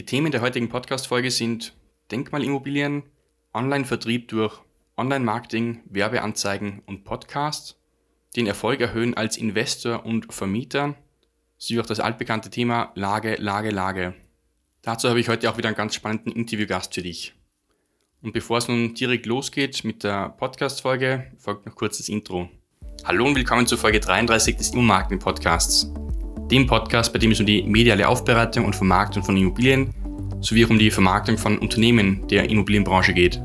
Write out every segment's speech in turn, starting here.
Die Themen der heutigen Podcast-Folge sind Denkmalimmobilien, Online-Vertrieb durch Online-Marketing, Werbeanzeigen und Podcasts, den Erfolg erhöhen als Investor und Vermieter, sowie auch das altbekannte Thema Lage, Lage, Lage. Dazu habe ich heute auch wieder einen ganz spannenden Interviewgast für dich. Und bevor es nun direkt losgeht mit der Podcast-Folge, folgt noch kurz das Intro. Hallo und willkommen zur Folge 33 des Immomarketing-Podcasts dem Podcast, bei dem es um die mediale Aufbereitung und Vermarktung von Immobilien sowie auch um die Vermarktung von Unternehmen der Immobilienbranche geht.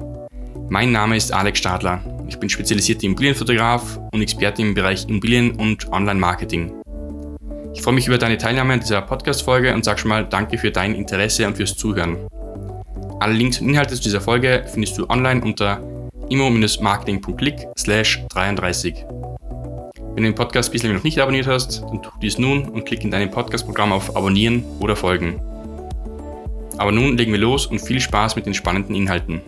Mein Name ist Alex Stadler. Ich bin spezialisierter Immobilienfotograf und Experte im Bereich Immobilien und Online-Marketing. Ich freue mich über deine Teilnahme an dieser Podcast-Folge und sage schon mal Danke für dein Interesse und fürs Zuhören. Alle Links und Inhalte zu dieser Folge findest du online unter immo-marketing.click 33. Wenn du den Podcast bislang noch nicht abonniert hast, dann tu dies nun und klick in deinem Podcast-Programm auf Abonnieren oder Folgen. Aber nun legen wir los und viel Spaß mit den spannenden Inhalten.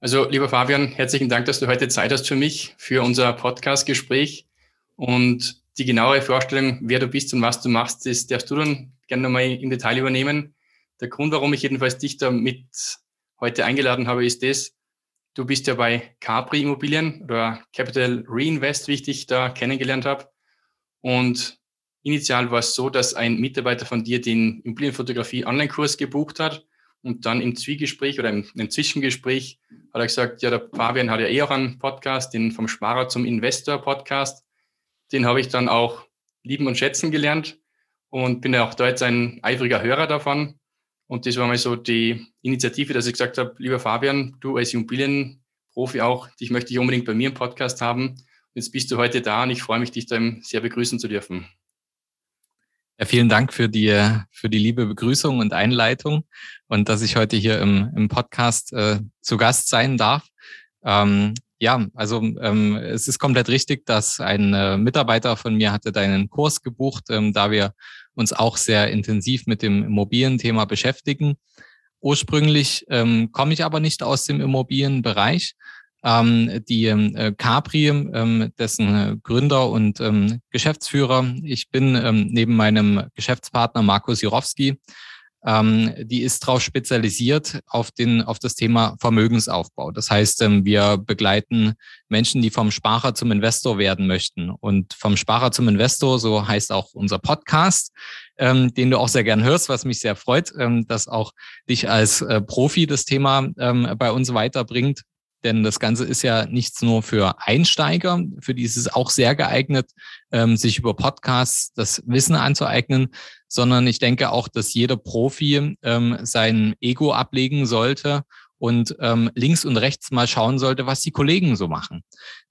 Also, lieber Fabian, herzlichen Dank, dass du heute Zeit hast für mich, für unser Podcast-Gespräch. Und die genauere Vorstellung, wer du bist und was du machst, das darfst du dann gerne nochmal im Detail übernehmen. Der Grund, warum ich jedenfalls dich da mit heute eingeladen habe, ist das, Du bist ja bei Capri Immobilien oder Capital Reinvest, wie ich dich da kennengelernt habe. Und initial war es so, dass ein Mitarbeiter von dir den Immobilienfotografie Online-Kurs gebucht hat und dann im Zwiegespräch oder im, Zwischengespräch hat er gesagt, ja, der Fabian hat ja eh auch einen Podcast, den vom Sparer zum Investor Podcast. Den habe ich dann auch lieben und schätzen gelernt und bin ja auch da jetzt ein eifriger Hörer davon. Und das war mal so die Initiative, dass ich gesagt habe, lieber Fabian, du als Immobilienprofi auch, dich möchte ich unbedingt bei mir im Podcast haben. Jetzt bist du heute da und ich freue mich, dich da sehr begrüßen zu dürfen. Ja, vielen Dank für die, für die liebe Begrüßung und Einleitung und dass ich heute hier im, im Podcast äh, zu Gast sein darf. Ähm, ja, also ähm, es ist komplett richtig, dass ein äh, Mitarbeiter von mir hatte deinen Kurs gebucht, ähm, da wir uns auch sehr intensiv mit dem Immobilienthema beschäftigen. Ursprünglich ähm, komme ich aber nicht aus dem Immobilienbereich. Ähm, die äh, Capri, ähm, dessen Gründer und ähm, Geschäftsführer, ich bin ähm, neben meinem Geschäftspartner Markus Jirowski ähm, die ist darauf spezialisiert auf, den, auf das Thema Vermögensaufbau. Das heißt, ähm, wir begleiten Menschen, die vom Sparer zum Investor werden möchten. Und vom Sparer zum Investor, so heißt auch unser Podcast, ähm, den du auch sehr gern hörst, was mich sehr freut, ähm, dass auch dich als äh, Profi das Thema ähm, bei uns weiterbringt. Denn das Ganze ist ja nichts nur für Einsteiger, für die ist es auch sehr geeignet, ähm, sich über Podcasts das Wissen anzueignen, sondern ich denke auch, dass jeder Profi ähm, sein Ego ablegen sollte und ähm, links und rechts mal schauen sollte, was die Kollegen so machen.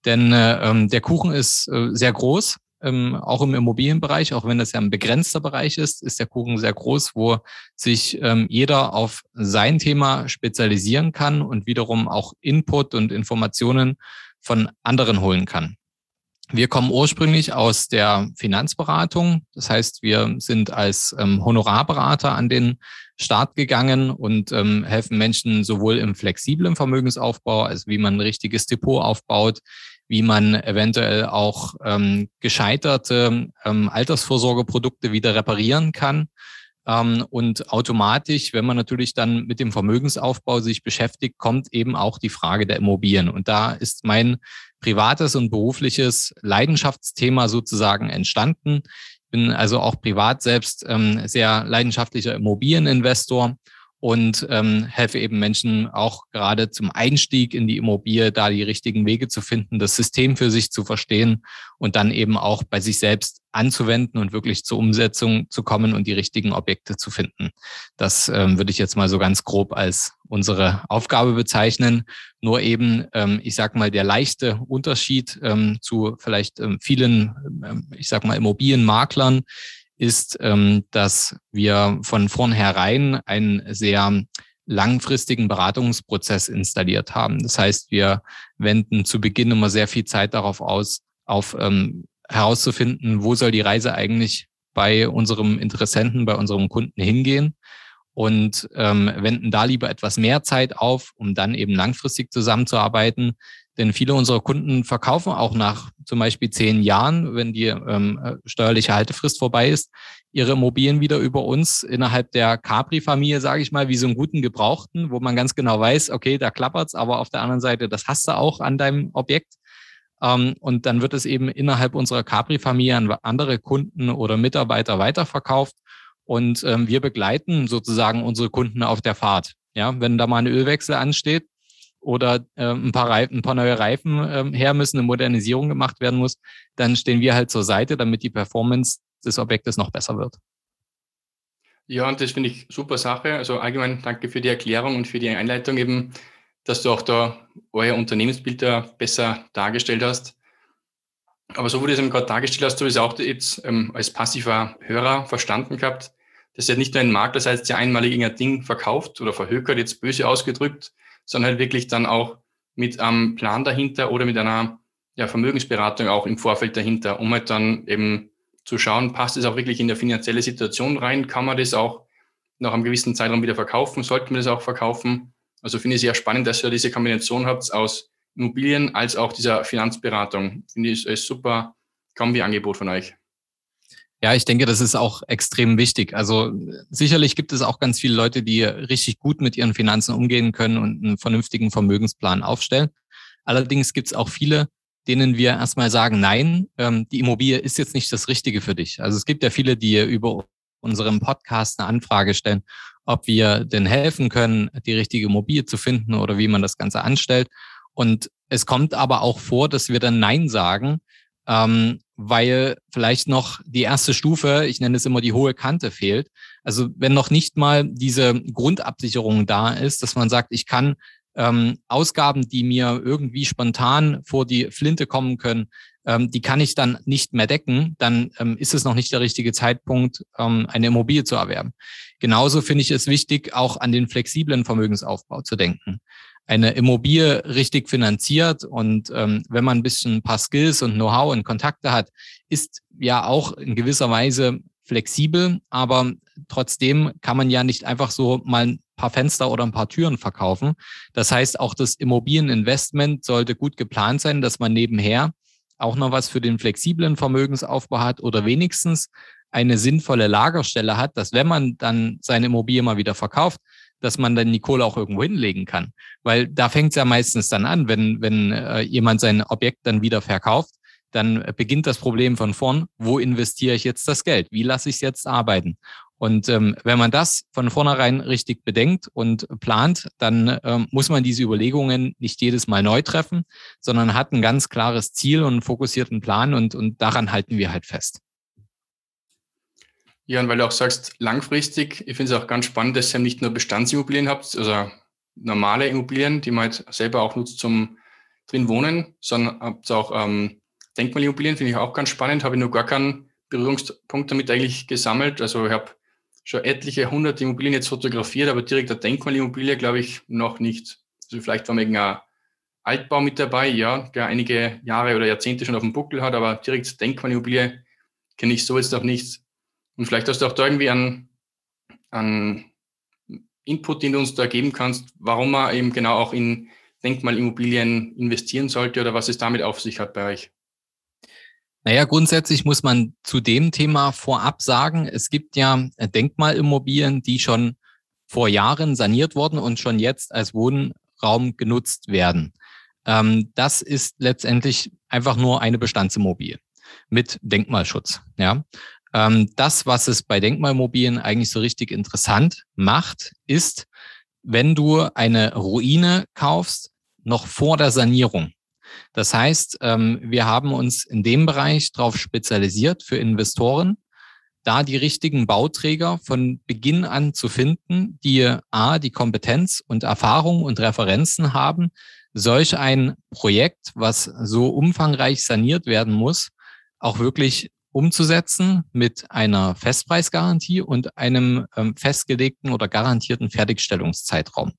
Denn äh, ähm, der Kuchen ist äh, sehr groß ähm, auch im Immobilienbereich, auch wenn das ja ein begrenzter Bereich ist, ist der Kuchen sehr groß, wo sich ähm, jeder auf sein Thema spezialisieren kann und wiederum auch Input und Informationen von anderen holen kann. Wir kommen ursprünglich aus der Finanzberatung. Das heißt, wir sind als ähm, Honorarberater an den Start gegangen und ähm, helfen Menschen sowohl im flexiblen Vermögensaufbau, also wie man ein richtiges Depot aufbaut, wie man eventuell auch ähm, gescheiterte ähm, Altersvorsorgeprodukte wieder reparieren kann. Ähm, und automatisch, wenn man natürlich dann mit dem Vermögensaufbau sich beschäftigt, kommt eben auch die Frage der Immobilien. Und da ist mein privates und berufliches Leidenschaftsthema sozusagen entstanden. Ich bin also auch privat selbst ähm, sehr leidenschaftlicher Immobilieninvestor und ähm, helfe eben Menschen auch gerade zum Einstieg in die Immobilie, da die richtigen Wege zu finden, das System für sich zu verstehen und dann eben auch bei sich selbst anzuwenden und wirklich zur Umsetzung zu kommen und die richtigen Objekte zu finden. Das ähm, würde ich jetzt mal so ganz grob als unsere Aufgabe bezeichnen. Nur eben, ähm, ich sag mal, der leichte Unterschied ähm, zu vielleicht ähm, vielen, ähm, ich sag mal, Immobilienmaklern ist, ähm, dass wir von vornherein einen sehr langfristigen Beratungsprozess installiert haben. Das heißt, wir wenden zu Beginn immer sehr viel Zeit darauf aus, auf ähm, herauszufinden, wo soll die Reise eigentlich bei unserem Interessenten, bei unserem Kunden hingehen und ähm, wenden da lieber etwas mehr Zeit auf, um dann eben langfristig zusammenzuarbeiten. Denn viele unserer Kunden verkaufen auch nach zum Beispiel zehn Jahren, wenn die ähm, steuerliche Haltefrist vorbei ist, ihre Immobilien wieder über uns innerhalb der Capri-Familie, sage ich mal, wie so einen guten Gebrauchten, wo man ganz genau weiß, okay, da klappert's, aber auf der anderen Seite, das hast du auch an deinem Objekt. Ähm, und dann wird es eben innerhalb unserer Capri-Familie an andere Kunden oder Mitarbeiter weiterverkauft. Und ähm, wir begleiten sozusagen unsere Kunden auf der Fahrt. Ja, wenn da mal ein Ölwechsel ansteht oder äh, ein, paar Reifen, ein paar neue Reifen äh, her müssen, eine Modernisierung gemacht werden muss, dann stehen wir halt zur Seite, damit die Performance des Objektes noch besser wird. Ja, und das finde ich super Sache. Also allgemein danke für die Erklärung und für die Einleitung eben, dass du auch da euer Unternehmensbild da besser dargestellt hast. Aber so wie du es eben gerade dargestellt hast, du es auch jetzt ähm, als passiver Hörer verstanden gehabt. Das ist ja nicht nur ein Makler, das heißt, der einmalig ein Ding verkauft oder verhökert, jetzt böse ausgedrückt, sondern halt wirklich dann auch mit einem Plan dahinter oder mit einer ja, Vermögensberatung auch im Vorfeld dahinter, um halt dann eben zu schauen, passt es auch wirklich in der finanzielle Situation rein, kann man das auch nach einem gewissen Zeitraum wieder verkaufen, sollte man das auch verkaufen. Also finde ich sehr spannend, dass ihr diese Kombination habt aus Immobilien als auch dieser Finanzberatung. Finde ich ist super Kombi-Angebot von euch. Ja, ich denke, das ist auch extrem wichtig. Also sicherlich gibt es auch ganz viele Leute, die richtig gut mit ihren Finanzen umgehen können und einen vernünftigen Vermögensplan aufstellen. Allerdings gibt es auch viele, denen wir erstmal sagen, nein, ähm, die Immobilie ist jetzt nicht das Richtige für dich. Also es gibt ja viele, die über unseren Podcast eine Anfrage stellen, ob wir denn helfen können, die richtige Immobilie zu finden oder wie man das Ganze anstellt. Und es kommt aber auch vor, dass wir dann Nein sagen, ähm, weil vielleicht noch die erste Stufe, ich nenne es immer die hohe Kante, fehlt. Also wenn noch nicht mal diese Grundabsicherung da ist, dass man sagt, ich kann ähm, Ausgaben, die mir irgendwie spontan vor die Flinte kommen können, ähm, die kann ich dann nicht mehr decken, dann ähm, ist es noch nicht der richtige Zeitpunkt, ähm, eine Immobilie zu erwerben. Genauso finde ich es wichtig, auch an den flexiblen Vermögensaufbau zu denken eine Immobilie richtig finanziert und ähm, wenn man ein bisschen ein paar Skills und Know-how und Kontakte hat, ist ja auch in gewisser Weise flexibel, aber trotzdem kann man ja nicht einfach so mal ein paar Fenster oder ein paar Türen verkaufen. Das heißt, auch das Immobilieninvestment sollte gut geplant sein, dass man nebenher auch noch was für den flexiblen Vermögensaufbau hat oder wenigstens eine sinnvolle Lagerstelle hat, dass wenn man dann seine Immobilie mal wieder verkauft, dass man dann die Kohle auch irgendwo hinlegen kann. Weil da fängt es ja meistens dann an, wenn, wenn äh, jemand sein Objekt dann wieder verkauft, dann beginnt das Problem von vorn. Wo investiere ich jetzt das Geld? Wie lasse ich es jetzt arbeiten? Und ähm, wenn man das von vornherein richtig bedenkt und plant, dann ähm, muss man diese Überlegungen nicht jedes Mal neu treffen, sondern hat ein ganz klares Ziel und einen fokussierten Plan und, und daran halten wir halt fest. Ja, und weil du auch sagst, langfristig, ich finde es auch ganz spannend, dass ihr nicht nur Bestandsimmobilien habt, also normale Immobilien, die man halt selber auch nutzt zum drin wohnen, sondern habt auch ähm, Denkmalimmobilien, finde ich auch ganz spannend, habe ich nur gar keinen Berührungspunkt damit eigentlich gesammelt. Also ich habe schon etliche hundert Immobilien jetzt fotografiert, aber direkt eine Denkmalimmobilie glaube ich noch nicht. Also vielleicht war mal ein Altbau mit dabei, ja, der einige Jahre oder Jahrzehnte schon auf dem Buckel hat, aber direkt Denkmalimmobilie kenne ich so jetzt noch nicht. Und vielleicht hast du auch da irgendwie einen, einen Input, den du uns da geben kannst, warum man eben genau auch in Denkmalimmobilien investieren sollte oder was es damit auf sich hat bei euch. Naja, grundsätzlich muss man zu dem Thema vorab sagen, es gibt ja Denkmalimmobilien, die schon vor Jahren saniert wurden und schon jetzt als Wohnraum genutzt werden. Ähm, das ist letztendlich einfach nur eine Bestandsimmobilie mit Denkmalschutz. Ja, das, was es bei Denkmalmobilien eigentlich so richtig interessant macht, ist, wenn du eine Ruine kaufst, noch vor der Sanierung. Das heißt, ähm, wir haben uns in dem Bereich darauf spezialisiert für Investoren, da die richtigen Bauträger von Beginn an zu finden, die A, die Kompetenz und Erfahrung und Referenzen haben, solch ein Projekt, was so umfangreich saniert werden muss, auch wirklich umzusetzen mit einer Festpreisgarantie und einem ähm, festgelegten oder garantierten Fertigstellungszeitraum.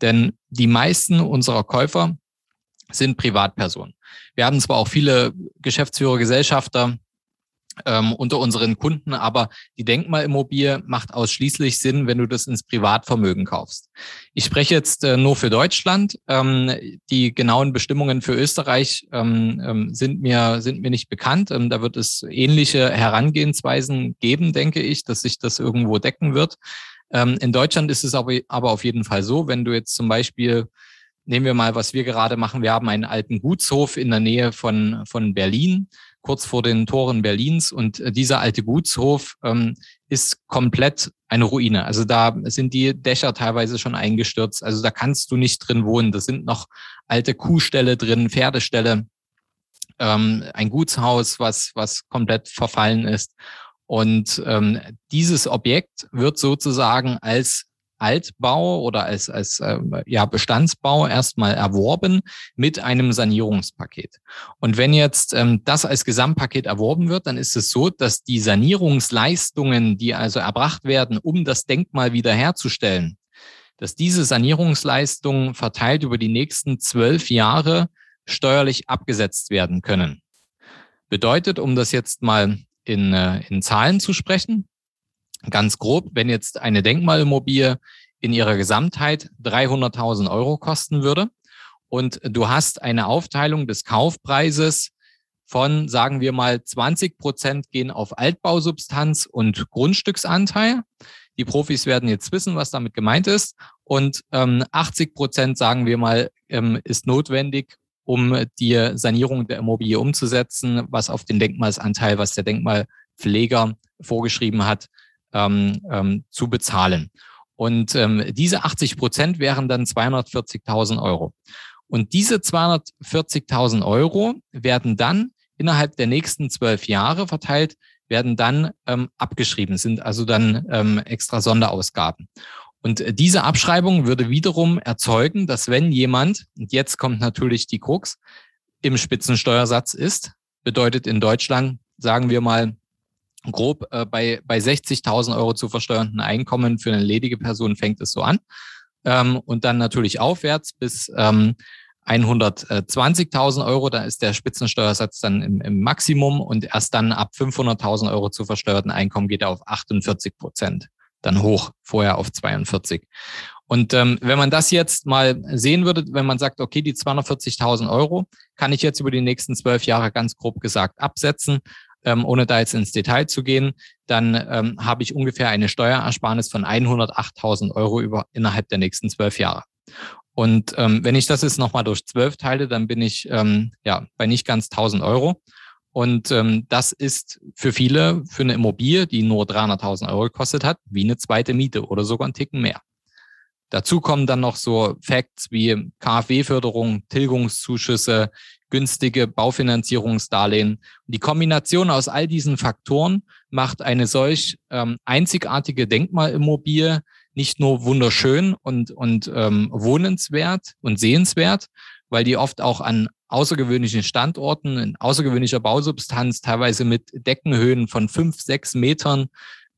Denn die meisten unserer Käufer sind Privatpersonen. Wir haben zwar auch viele Geschäftsführer, Gesellschafter, ähm, unter unseren Kunden, aber die Denkmalimmobilie macht ausschließlich Sinn, wenn du das ins Privatvermögen kaufst. Ich spreche jetzt äh, nur für Deutschland. Ähm, die genauen Bestimmungen für Österreich ähm, ähm sind, mir, sind mir nicht bekannt. Ähm, da wird es ähnliche Herangehensweisen geben, denke ich, dass sich das irgendwo decken wird. Ähm, in Deutschland ist es aber, aber auf jeden Fall so, wenn du jetzt zum Beispiel Nehmen wir mal, was wir gerade machen. Wir haben einen alten Gutshof in der Nähe von, von Berlin kurz vor den Toren Berlins. Und äh, dieser alte Gutshof ähm, ist komplett eine Ruine. Also da sind die Dächer teilweise schon eingestürzt. Also da kannst du nicht drin wohnen. Da sind noch alte Kuhställe drin, Pferdeställe, ähm, ein Gutshaus, was, was komplett verfallen ist. Und ähm, dieses Objekt wird sozusagen als Altbau oder als, als äh, ja, Bestandsbau erstmal erworben mit einem Sanierungspaket. Und wenn jetzt ähm, das als Gesamtpaket erworben wird, dann ist es so, dass die Sanierungsleistungen, die also erbracht werden, um das Denkmal wiederherzustellen, dass diese Sanierungsleistungen verteilt über die nächsten zwölf Jahre steuerlich abgesetzt werden können. Bedeutet, um das jetzt mal in, äh, in Zahlen zu sprechen, Ganz grob, wenn jetzt eine Denkmalimmobilie in ihrer Gesamtheit 300.000 Euro kosten würde und du hast eine Aufteilung des Kaufpreises von, sagen wir mal, 20 Prozent gehen auf Altbausubstanz und Grundstücksanteil. Die Profis werden jetzt wissen, was damit gemeint ist. Und ähm, 80 Prozent, sagen wir mal, ähm, ist notwendig, um die Sanierung der Immobilie umzusetzen, was auf den Denkmalsanteil, was der Denkmalpfleger vorgeschrieben hat, ähm, ähm, zu bezahlen. Und ähm, diese 80 Prozent wären dann 240.000 Euro. Und diese 240.000 Euro werden dann innerhalb der nächsten zwölf Jahre verteilt, werden dann ähm, abgeschrieben, sind also dann ähm, extra Sonderausgaben. Und diese Abschreibung würde wiederum erzeugen, dass wenn jemand, und jetzt kommt natürlich die Krux, im Spitzensteuersatz ist, bedeutet in Deutschland, sagen wir mal, grob äh, bei, bei 60.000 Euro zu versteuernden Einkommen für eine ledige Person fängt es so an. Ähm, und dann natürlich aufwärts bis ähm, 120.000 Euro, da ist der Spitzensteuersatz dann im, im Maximum und erst dann ab 500.000 Euro zu versteuerten Einkommen geht er auf 48 Prozent, dann hoch, vorher auf 42. Und ähm, wenn man das jetzt mal sehen würde, wenn man sagt, okay, die 240.000 Euro kann ich jetzt über die nächsten zwölf Jahre ganz grob gesagt absetzen, ähm, ohne da jetzt ins Detail zu gehen, dann ähm, habe ich ungefähr eine Steuerersparnis von 108.000 Euro über, innerhalb der nächsten zwölf Jahre. Und ähm, wenn ich das jetzt nochmal durch zwölf teile, dann bin ich ähm, ja bei nicht ganz 1000 Euro. Und ähm, das ist für viele, für eine Immobilie, die nur 300.000 Euro gekostet hat, wie eine zweite Miete oder sogar einen Ticken mehr. Dazu kommen dann noch so Facts wie KfW-Förderung, Tilgungszuschüsse, günstige Baufinanzierungsdarlehen. Die Kombination aus all diesen Faktoren macht eine solch ähm, einzigartige Denkmalimmobilie nicht nur wunderschön und, und ähm, wohnenswert und sehenswert, weil die oft auch an außergewöhnlichen Standorten, in außergewöhnlicher Bausubstanz, teilweise mit Deckenhöhen von fünf, sechs Metern,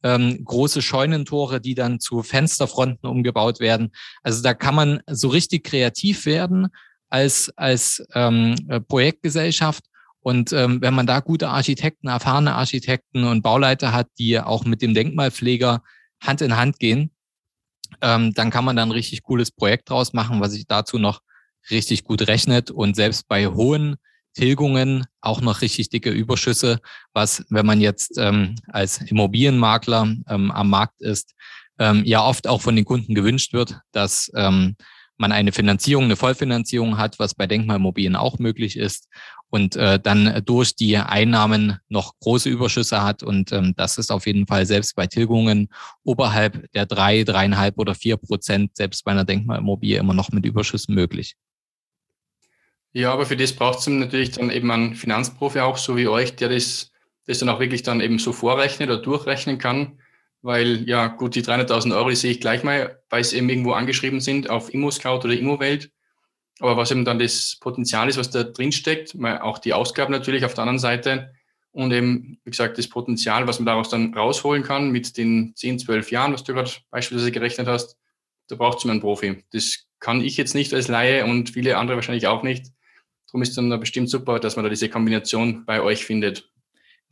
ähm, große Scheunentore, die dann zu Fensterfronten umgebaut werden. Also da kann man so richtig kreativ werden als, als ähm, äh, Projektgesellschaft. Und ähm, wenn man da gute Architekten, erfahrene Architekten und Bauleiter hat, die auch mit dem Denkmalpfleger Hand in Hand gehen, ähm, dann kann man da ein richtig cooles Projekt draus machen, was sich dazu noch richtig gut rechnet und selbst bei hohen Tilgungen auch noch richtig dicke Überschüsse, was, wenn man jetzt ähm, als Immobilienmakler ähm, am Markt ist, ähm, ja oft auch von den Kunden gewünscht wird, dass ähm, man eine Finanzierung, eine Vollfinanzierung hat, was bei Denkmalimmobilien auch möglich ist und äh, dann durch die Einnahmen noch große Überschüsse hat. Und ähm, das ist auf jeden Fall selbst bei Tilgungen oberhalb der drei, dreieinhalb oder vier Prozent, selbst bei einer Denkmalimmobilie immer noch mit Überschüssen möglich. Ja, aber für das braucht es natürlich dann eben einen Finanzprofi auch, so wie euch, der das, das dann auch wirklich dann eben so vorrechnen oder durchrechnen kann weil ja gut, die 300.000 Euro, die sehe ich gleich mal, weil sie eben irgendwo angeschrieben sind auf ImmoScout oder ImmoWelt. Aber was eben dann das Potenzial ist, was da drin steckt, auch die Ausgaben natürlich auf der anderen Seite und eben, wie gesagt, das Potenzial, was man daraus dann rausholen kann mit den 10, 12 Jahren, was du gerade beispielsweise gerechnet hast, da braucht es einen Profi. Das kann ich jetzt nicht als Laie und viele andere wahrscheinlich auch nicht. Darum ist dann bestimmt super, dass man da diese Kombination bei euch findet.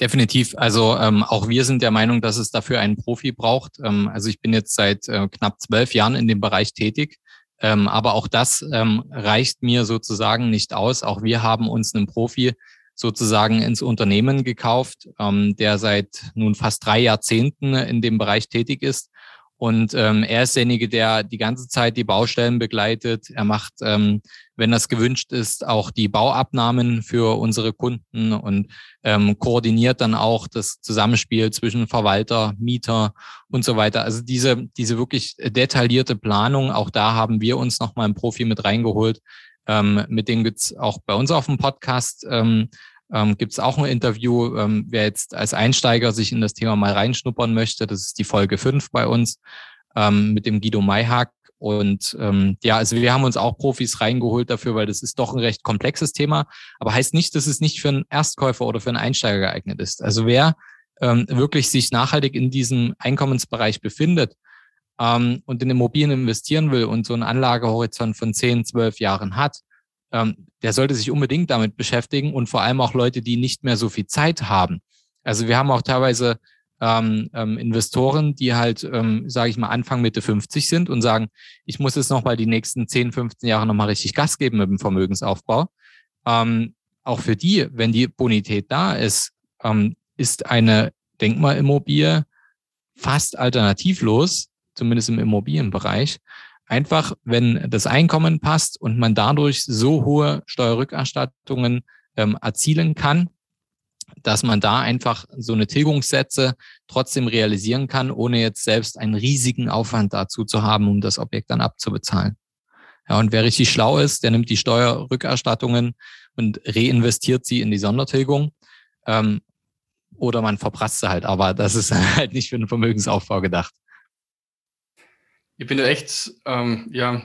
Definitiv. Also ähm, auch wir sind der Meinung, dass es dafür einen Profi braucht. Ähm, also ich bin jetzt seit äh, knapp zwölf Jahren in dem Bereich tätig. Ähm, aber auch das ähm, reicht mir sozusagen nicht aus. Auch wir haben uns einen Profi sozusagen ins Unternehmen gekauft, ähm, der seit nun fast drei Jahrzehnten in dem Bereich tätig ist und ähm, er ist derjenige, der die ganze Zeit die Baustellen begleitet. Er macht, ähm, wenn das gewünscht ist, auch die Bauabnahmen für unsere Kunden und ähm, koordiniert dann auch das Zusammenspiel zwischen Verwalter, Mieter und so weiter. Also diese, diese wirklich detaillierte Planung, auch da haben wir uns nochmal einen Profi mit reingeholt. Ähm, mit dem gibt's auch bei uns auf dem Podcast ähm, ähm, gibt es auch ein Interview. Ähm, wer jetzt als Einsteiger sich in das Thema mal reinschnuppern möchte, das ist die Folge 5 bei uns ähm, mit dem Guido Mayhack. Und ähm, ja, also wir haben uns auch Profis reingeholt dafür, weil das ist doch ein recht komplexes Thema, aber heißt nicht, dass es nicht für einen Erstkäufer oder für einen Einsteiger geeignet ist. Also wer ähm, wirklich sich nachhaltig in diesem Einkommensbereich befindet ähm, und in Immobilien investieren will und so einen Anlagehorizont von 10, 12 Jahren hat, ähm, der sollte sich unbedingt damit beschäftigen und vor allem auch Leute, die nicht mehr so viel Zeit haben. Also wir haben auch teilweise ähm, ähm, Investoren, die halt, ähm, sage ich mal, Anfang Mitte 50 sind und sagen, ich muss jetzt nochmal die nächsten 10, 15 Jahre nochmal richtig Gas geben mit dem Vermögensaufbau. Ähm, auch für die, wenn die Bonität da ist, ähm, ist eine Denkmalimmobilie fast alternativlos, zumindest im Immobilienbereich, einfach, wenn das Einkommen passt und man dadurch so hohe Steuerrückerstattungen ähm, erzielen kann, dass man da einfach so eine Tilgungssätze trotzdem realisieren kann, ohne jetzt selbst einen riesigen Aufwand dazu zu haben, um das Objekt dann abzubezahlen. Ja, und wer richtig schlau ist, der nimmt die Steuerrückerstattungen und reinvestiert sie in die Sondertilgung. Ähm, oder man verprasst sie halt, aber das ist halt nicht für den Vermögensaufbau gedacht. Ich bin da echt ähm, ja,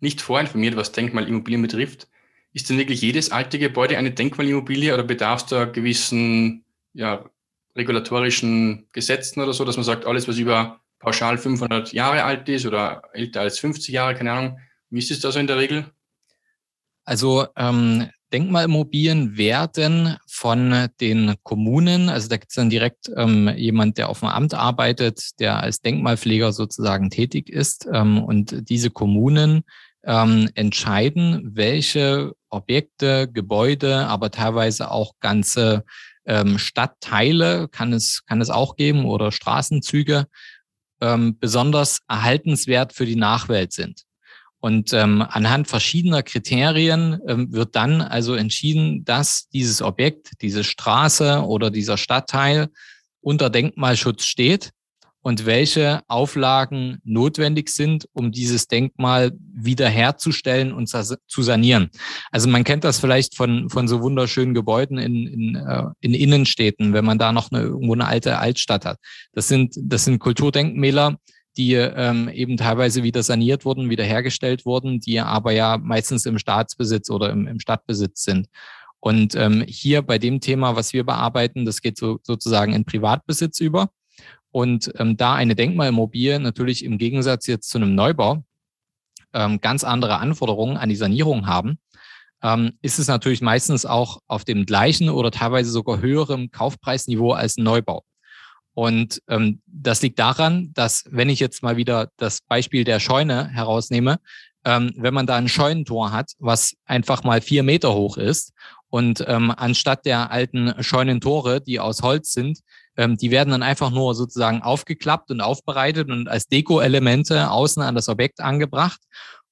nicht vorinformiert, was Denkmalimmobilien betrifft. Ist denn wirklich jedes alte Gebäude eine Denkmalimmobilie oder bedarf es da gewissen ja, regulatorischen Gesetzen oder so, dass man sagt, alles, was über pauschal 500 Jahre alt ist oder älter als 50 Jahre, keine Ahnung, wie ist es da so in der Regel? Also ähm, Denkmalimmobilien werden von den Kommunen, also da gibt es dann direkt ähm, jemand, der auf dem Amt arbeitet, der als Denkmalpfleger sozusagen tätig ist. Ähm, und diese Kommunen ähm, entscheiden, welche Objekte, Gebäude, aber teilweise auch ganze ähm, Stadtteile kann es, kann es auch geben oder Straßenzüge ähm, besonders erhaltenswert für die Nachwelt sind. Und ähm, anhand verschiedener Kriterien ähm, wird dann also entschieden, dass dieses Objekt, diese Straße oder dieser Stadtteil unter Denkmalschutz steht und welche Auflagen notwendig sind, um dieses Denkmal wiederherzustellen und zu sanieren. Also man kennt das vielleicht von, von so wunderschönen Gebäuden in, in, äh, in Innenstädten, wenn man da noch eine, irgendwo eine alte Altstadt hat. Das sind, das sind Kulturdenkmäler, die ähm, eben teilweise wieder saniert wurden, wiederhergestellt wurden, die aber ja meistens im Staatsbesitz oder im, im Stadtbesitz sind. Und ähm, hier bei dem Thema, was wir bearbeiten, das geht so, sozusagen in Privatbesitz über. Und ähm, da eine Denkmalimmobilie natürlich im Gegensatz jetzt zu einem Neubau ähm, ganz andere Anforderungen an die Sanierung haben, ähm, ist es natürlich meistens auch auf dem gleichen oder teilweise sogar höherem Kaufpreisniveau als ein Neubau. Und ähm, das liegt daran, dass wenn ich jetzt mal wieder das Beispiel der Scheune herausnehme, ähm, wenn man da ein Scheunentor hat, was einfach mal vier Meter hoch ist und ähm, anstatt der alten Scheunentore, die aus Holz sind, ähm, die werden dann einfach nur sozusagen aufgeklappt und aufbereitet und als Deko-Elemente außen an das Objekt angebracht.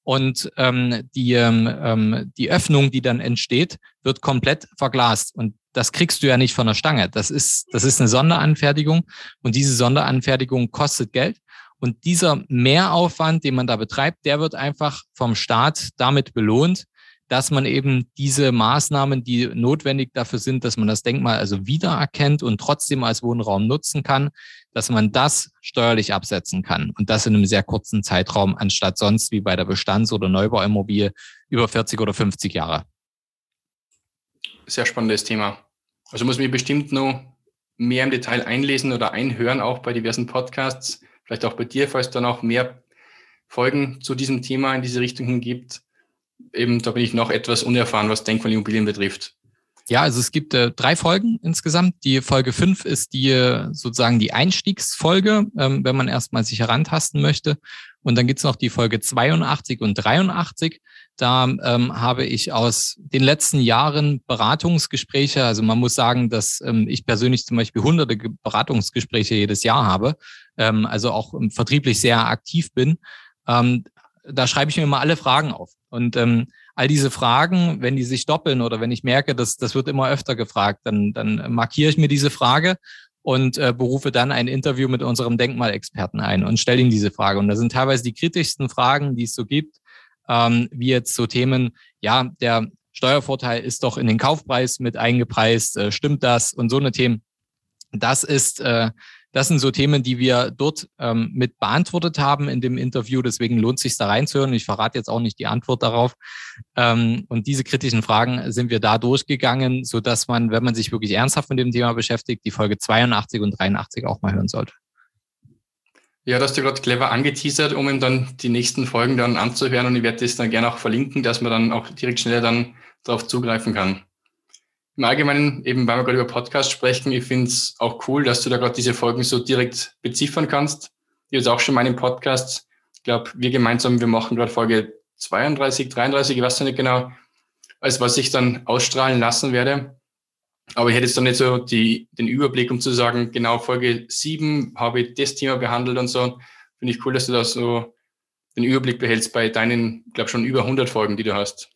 Und ähm, die, ähm, ähm die Öffnung, die dann entsteht, wird komplett verglast. Und das kriegst du ja nicht von der Stange. Das ist, das ist eine Sonderanfertigung und diese Sonderanfertigung kostet Geld. Und dieser Mehraufwand, den man da betreibt, der wird einfach vom Staat damit belohnt, dass man eben diese Maßnahmen, die notwendig dafür sind, dass man das Denkmal also wiedererkennt und trotzdem als Wohnraum nutzen kann, dass man das steuerlich absetzen kann. Und das in einem sehr kurzen Zeitraum, anstatt sonst wie bei der Bestands- oder Neubauimmobilie über 40 oder 50 Jahre sehr spannendes Thema. Also muss mich bestimmt noch mehr im Detail einlesen oder einhören, auch bei diversen Podcasts, vielleicht auch bei dir, falls es da noch mehr Folgen zu diesem Thema in diese Richtung gibt. Eben, da bin ich noch etwas unerfahren, was Denkmalimmobilien betrifft. Ja, also es gibt äh, drei Folgen insgesamt. Die Folge fünf ist die äh, sozusagen die Einstiegsfolge, ähm, wenn man erstmal sich herantasten möchte. Und dann gibt's noch die Folge 82 und 83. Da ähm, habe ich aus den letzten Jahren Beratungsgespräche, also man muss sagen, dass ähm, ich persönlich zum Beispiel hunderte Beratungsgespräche jedes Jahr habe, ähm, also auch ähm, vertrieblich sehr aktiv bin. Ähm, da schreibe ich mir mal alle Fragen auf. Und ähm, all diese Fragen, wenn die sich doppeln oder wenn ich merke, dass das wird immer öfter gefragt, dann, dann markiere ich mir diese Frage und äh, berufe dann ein Interview mit unserem Denkmalexperten ein und stelle ihm diese Frage. Und das sind teilweise die kritischsten Fragen, die es so gibt, ähm, wie jetzt so Themen, ja, der Steuervorteil ist doch in den Kaufpreis mit eingepreist, äh, stimmt das und so eine Themen. Das ist äh, das sind so Themen, die wir dort ähm, mit beantwortet haben in dem Interview. Deswegen lohnt es sich da reinzuhören. Ich verrate jetzt auch nicht die Antwort darauf. Ähm, und diese kritischen Fragen sind wir da durchgegangen, so dass man, wenn man sich wirklich ernsthaft mit dem Thema beschäftigt, die Folge 82 und 83 auch mal hören sollte. Ja, das hast du gerade clever angeteasert, um ihm dann die nächsten Folgen dann anzuhören. Und ich werde das dann gerne auch verlinken, dass man dann auch direkt schneller dann darauf zugreifen kann im Allgemeinen, eben weil wir gerade über Podcasts sprechen, ich finde es auch cool, dass du da gerade diese Folgen so direkt beziffern kannst. Ich jetzt auch schon meinen Podcast, ich glaube, wir gemeinsam, wir machen gerade Folge 32, 33, ich weiß nicht genau, als was ich dann ausstrahlen lassen werde. Aber ich hätte jetzt dann nicht so die, den Überblick, um zu sagen, genau Folge 7 habe ich das Thema behandelt und so. Finde ich cool, dass du da so den Überblick behältst bei deinen, glaube schon über 100 Folgen, die du hast.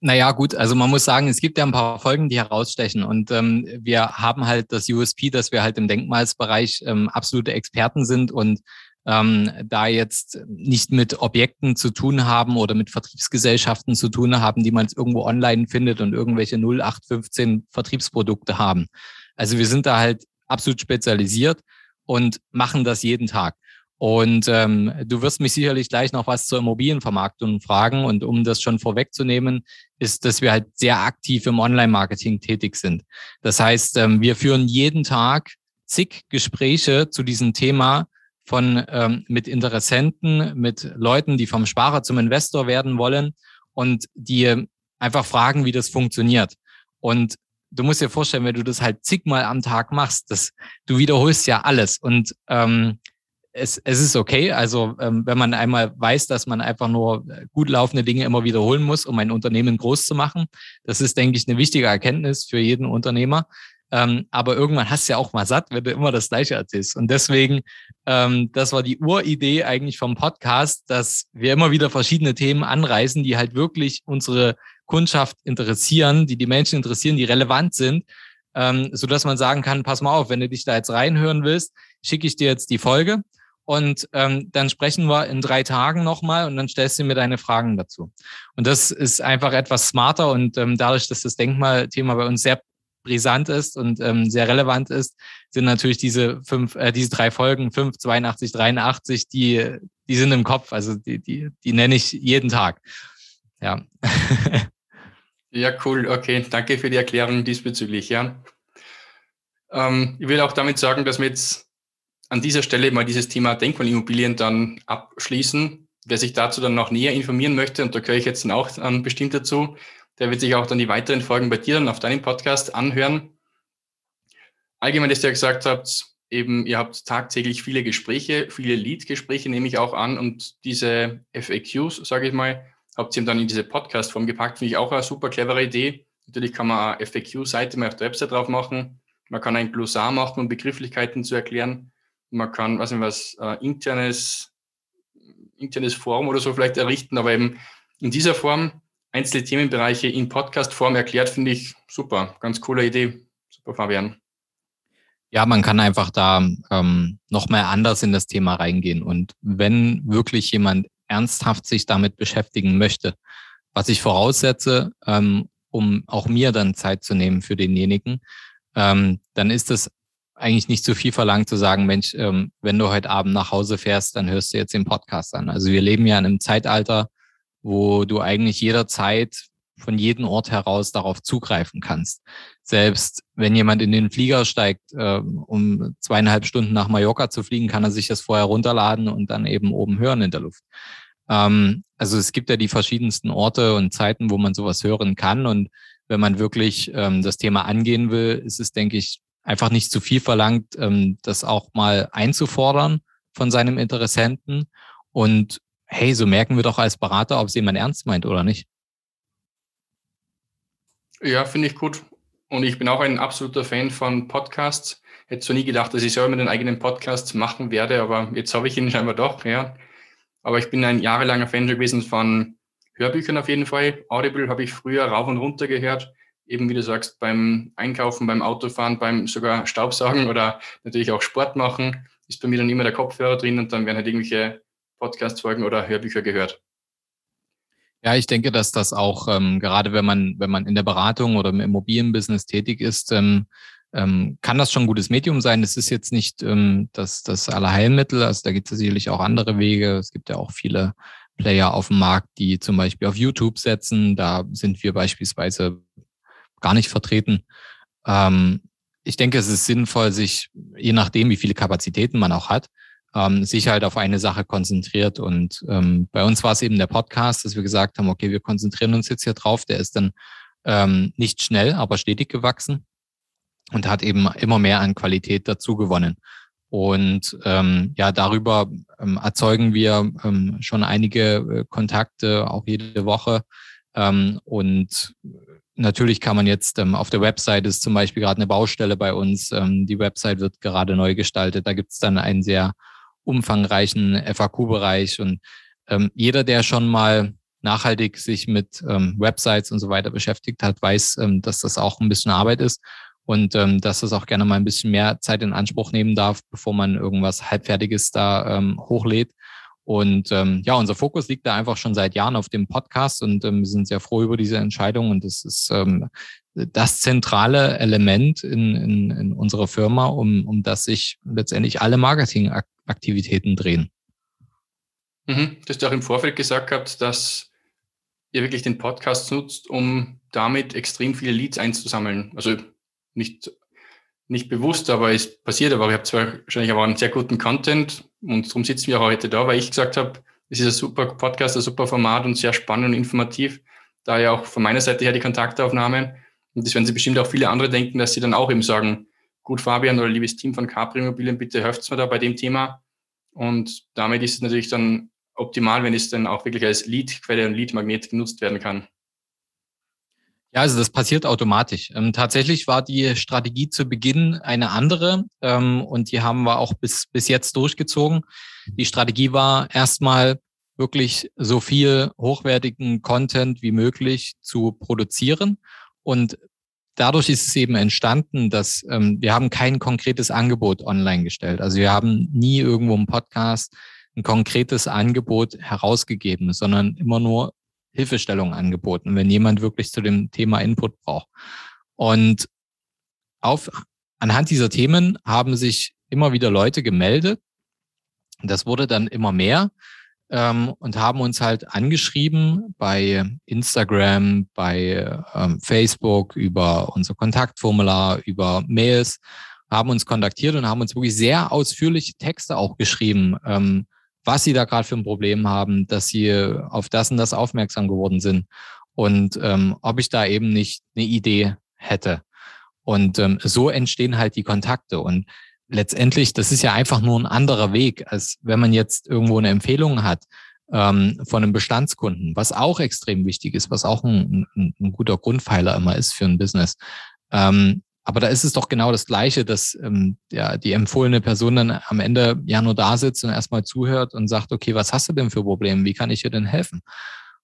Naja, gut, also man muss sagen, es gibt ja ein paar Folgen, die herausstechen. Und ähm, wir haben halt das USP, dass wir halt im Denkmalsbereich ähm, absolute Experten sind und ähm, da jetzt nicht mit Objekten zu tun haben oder mit Vertriebsgesellschaften zu tun haben, die man jetzt irgendwo online findet und irgendwelche 0815 Vertriebsprodukte haben. Also wir sind da halt absolut spezialisiert und machen das jeden Tag. Und ähm, du wirst mich sicherlich gleich noch was zur Immobilienvermarktung fragen. Und um das schon vorwegzunehmen, ist, dass wir halt sehr aktiv im Online-Marketing tätig sind. Das heißt, ähm, wir führen jeden Tag zig Gespräche zu diesem Thema von ähm, mit Interessenten, mit Leuten, die vom Sparer zum Investor werden wollen und die einfach fragen, wie das funktioniert. Und du musst dir vorstellen, wenn du das halt zigmal am Tag machst, das, du wiederholst ja alles. Und ähm, es, es ist okay. Also ähm, wenn man einmal weiß, dass man einfach nur gut laufende Dinge immer wiederholen muss, um ein Unternehmen groß zu machen, das ist, denke ich, eine wichtige Erkenntnis für jeden Unternehmer. Ähm, aber irgendwann hast du ja auch mal satt, wenn du immer das Gleiche erzählst. Und deswegen, ähm, das war die Uridee eigentlich vom Podcast, dass wir immer wieder verschiedene Themen anreißen, die halt wirklich unsere Kundschaft interessieren, die die Menschen interessieren, die relevant sind, ähm, so dass man sagen kann, pass mal auf, wenn du dich da jetzt reinhören willst, schicke ich dir jetzt die Folge und ähm, dann sprechen wir in drei Tagen nochmal und dann stellst du mir deine Fragen dazu. Und das ist einfach etwas smarter und ähm, dadurch, dass das Denkmalthema bei uns sehr brisant ist und ähm, sehr relevant ist, sind natürlich diese fünf, äh, diese drei Folgen, 5, 82, 83, die, die sind im Kopf. Also die, die, die nenne ich jeden Tag. Ja. ja, cool. Okay, danke für die Erklärung diesbezüglich, ja. Ähm, ich will auch damit sagen, dass wir jetzt an dieser Stelle mal dieses Thema Denkmalimmobilien dann abschließen. Wer sich dazu dann noch näher informieren möchte, und da gehöre ich jetzt dann auch ähm, bestimmt dazu, der wird sich auch dann die weiteren Folgen bei dir dann auf deinem Podcast anhören. Allgemein, dass ihr ja gesagt habt, eben, ihr habt tagtäglich viele Gespräche, viele Lead-Gespräche nehme ich auch an und diese FAQs, sage ich mal, habt ihr dann in diese Podcast-Form gepackt, finde ich auch eine super clevere Idee. Natürlich kann man eine FAQ-Seite mal auf der Website drauf machen. Man kann ein Glossar machen, um Begrifflichkeiten zu erklären. Man kann, weiß nicht was, äh, internes, internes Forum oder so vielleicht errichten, aber eben in dieser Form einzelne Themenbereiche in Podcast-Form erklärt, finde ich super. Ganz coole Idee. Super, Fabian. Ja, man kann einfach da ähm, nochmal anders in das Thema reingehen. Und wenn wirklich jemand ernsthaft sich damit beschäftigen möchte, was ich voraussetze, ähm, um auch mir dann Zeit zu nehmen für denjenigen, ähm, dann ist es eigentlich nicht zu viel verlangt zu sagen, Mensch, ähm, wenn du heute Abend nach Hause fährst, dann hörst du jetzt den Podcast an. Also wir leben ja in einem Zeitalter, wo du eigentlich jederzeit von jedem Ort heraus darauf zugreifen kannst. Selbst wenn jemand in den Flieger steigt, äh, um zweieinhalb Stunden nach Mallorca zu fliegen, kann er sich das vorher runterladen und dann eben oben hören in der Luft. Ähm, also es gibt ja die verschiedensten Orte und Zeiten, wo man sowas hören kann und wenn man wirklich ähm, das Thema angehen will, ist es, denke ich, einfach nicht zu viel verlangt, ähm, das auch mal einzufordern von seinem Interessenten. Und hey, so merken wir doch als Berater, ob es jemand ernst meint oder nicht. Ja, finde ich gut. Und ich bin auch ein absoluter Fan von Podcasts. Hätte so nie gedacht, dass ich selber einen eigenen Podcast machen werde, aber jetzt habe ich ihn scheinbar doch, ja. Aber ich bin ein jahrelanger Fan gewesen von Hörbüchern auf jeden Fall. Audible habe ich früher rauf und runter gehört. Eben wie du sagst, beim Einkaufen, beim Autofahren, beim sogar Staubsaugen oder natürlich auch Sport machen, ist bei mir dann immer der Kopfhörer drin und dann werden halt irgendwelche Podcast-Folgen oder Hörbücher gehört. Ja, ich denke, dass das auch, ähm, gerade wenn man, wenn man in der Beratung oder im Immobilienbusiness tätig ist, ähm, ähm, kann das schon ein gutes Medium sein. Es ist jetzt nicht ähm, das, das Allerheilmittel, also da gibt es sicherlich auch andere Wege. Es gibt ja auch viele Player auf dem Markt, die zum Beispiel auf YouTube setzen. Da sind wir beispielsweise gar nicht vertreten. Ähm, ich denke, es ist sinnvoll, sich, je nachdem, wie viele Kapazitäten man auch hat, ähm, sich halt auf eine Sache konzentriert. Und ähm, bei uns war es eben der Podcast, dass wir gesagt haben, okay, wir konzentrieren uns jetzt hier drauf. Der ist dann ähm, nicht schnell, aber stetig gewachsen und hat eben immer mehr an Qualität dazu gewonnen. Und ähm, ja, darüber ähm, erzeugen wir ähm, schon einige äh, Kontakte, auch jede Woche. Ähm, und natürlich kann man jetzt ähm, auf der Website ist zum Beispiel gerade eine Baustelle bei uns. Ähm, die Website wird gerade neu gestaltet. Da gibt es dann einen sehr umfangreichen FAQ-Bereich und ähm, jeder, der schon mal nachhaltig sich mit ähm, Websites und so weiter beschäftigt hat, weiß, ähm, dass das auch ein bisschen Arbeit ist und ähm, dass das auch gerne mal ein bisschen mehr Zeit in Anspruch nehmen darf, bevor man irgendwas Halbfertiges da ähm, hochlädt. Und ähm, ja, unser Fokus liegt da einfach schon seit Jahren auf dem Podcast und ähm, wir sind sehr froh über diese Entscheidung. Und das ist ähm, das zentrale Element in, in, in unserer Firma, um, um das sich letztendlich alle Marketingaktivitäten drehen. Mhm. Du hast ja auch im Vorfeld gesagt gehabt, dass ihr wirklich den Podcast nutzt, um damit extrem viele Leads einzusammeln. Also nicht, nicht bewusst, aber es passiert. Aber ihr habt zwar wahrscheinlich aber einen sehr guten Content und darum sitzen wir auch heute da, weil ich gesagt habe, es ist ein super Podcast, ein super Format und sehr spannend und informativ. Daher auch von meiner Seite her die Kontaktaufnahmen. Und das werden sich bestimmt auch viele andere denken, dass sie dann auch eben sagen, gut Fabian oder liebes Team von Capri Immobilien, bitte helft mir da bei dem Thema. Und damit ist es natürlich dann optimal, wenn es dann auch wirklich als Lead-Quelle und Lead-Magnet genutzt werden kann. Ja, also das passiert automatisch. Ähm, tatsächlich war die Strategie zu Beginn eine andere ähm, und die haben wir auch bis, bis jetzt durchgezogen. Die Strategie war erstmal wirklich so viel hochwertigen Content wie möglich zu produzieren und dadurch ist es eben entstanden, dass ähm, wir haben kein konkretes Angebot online gestellt. Also wir haben nie irgendwo im Podcast ein konkretes Angebot herausgegeben, sondern immer nur Hilfestellung angeboten, wenn jemand wirklich zu dem Thema Input braucht. Und auf, anhand dieser Themen haben sich immer wieder Leute gemeldet. Das wurde dann immer mehr ähm, und haben uns halt angeschrieben bei Instagram, bei ähm, Facebook, über unser Kontaktformular, über Mails, haben uns kontaktiert und haben uns wirklich sehr ausführliche Texte auch geschrieben, ähm, was sie da gerade für ein Problem haben, dass sie auf das und das aufmerksam geworden sind und ähm, ob ich da eben nicht eine Idee hätte. Und ähm, so entstehen halt die Kontakte. Und letztendlich, das ist ja einfach nur ein anderer Weg, als wenn man jetzt irgendwo eine Empfehlung hat ähm, von einem Bestandskunden, was auch extrem wichtig ist, was auch ein, ein, ein guter Grundpfeiler immer ist für ein Business. Ähm, aber da ist es doch genau das Gleiche, dass ähm, ja, die empfohlene Person dann am Ende ja nur da sitzt und erstmal zuhört und sagt, okay, was hast du denn für Probleme? Wie kann ich dir denn helfen?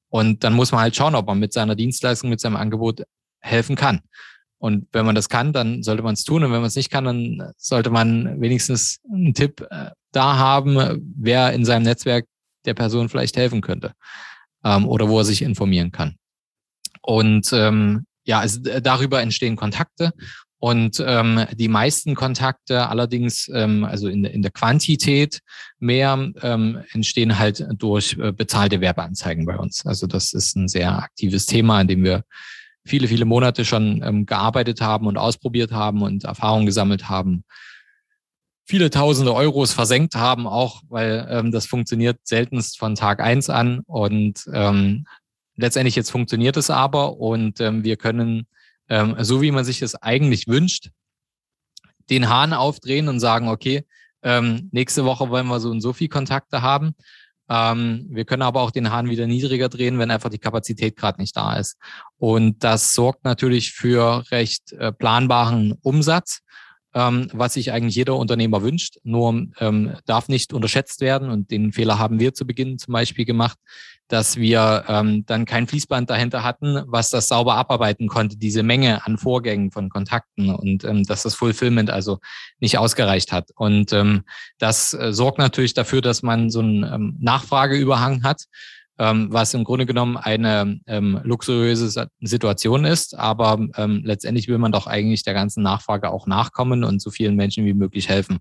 Und dann muss man halt schauen, ob man mit seiner Dienstleistung, mit seinem Angebot helfen kann. Und wenn man das kann, dann sollte man es tun. Und wenn man es nicht kann, dann sollte man wenigstens einen Tipp äh, da haben, wer in seinem Netzwerk der Person vielleicht helfen könnte ähm, oder wo er sich informieren kann. Und ähm, ja, also darüber entstehen Kontakte und ähm, die meisten Kontakte allerdings, ähm, also in, in der Quantität mehr, ähm, entstehen halt durch äh, bezahlte Werbeanzeigen bei uns. Also das ist ein sehr aktives Thema, an dem wir viele, viele Monate schon ähm, gearbeitet haben und ausprobiert haben und Erfahrungen gesammelt haben. Viele tausende Euros versenkt haben, auch weil ähm, das funktioniert seltenst von Tag eins an und ähm, letztendlich jetzt funktioniert es aber und ähm, wir können, ähm, so wie man sich das eigentlich wünscht, den Hahn aufdrehen und sagen, okay, ähm, nächste Woche wollen wir so und so viel Kontakte haben. Ähm, wir können aber auch den Hahn wieder niedriger drehen, wenn einfach die Kapazität gerade nicht da ist. Und das sorgt natürlich für recht äh, planbaren Umsatz ähm, was sich eigentlich jeder Unternehmer wünscht, nur ähm, darf nicht unterschätzt werden. Und den Fehler haben wir zu Beginn zum Beispiel gemacht, dass wir ähm, dann kein Fließband dahinter hatten, was das sauber abarbeiten konnte, diese Menge an Vorgängen von Kontakten und ähm, dass das Fulfillment also nicht ausgereicht hat. Und ähm, das äh, sorgt natürlich dafür, dass man so einen ähm, Nachfrageüberhang hat ähm, was im Grunde genommen eine ähm, luxuriöse Situation ist. Aber ähm, letztendlich will man doch eigentlich der ganzen Nachfrage auch nachkommen und so vielen Menschen wie möglich helfen.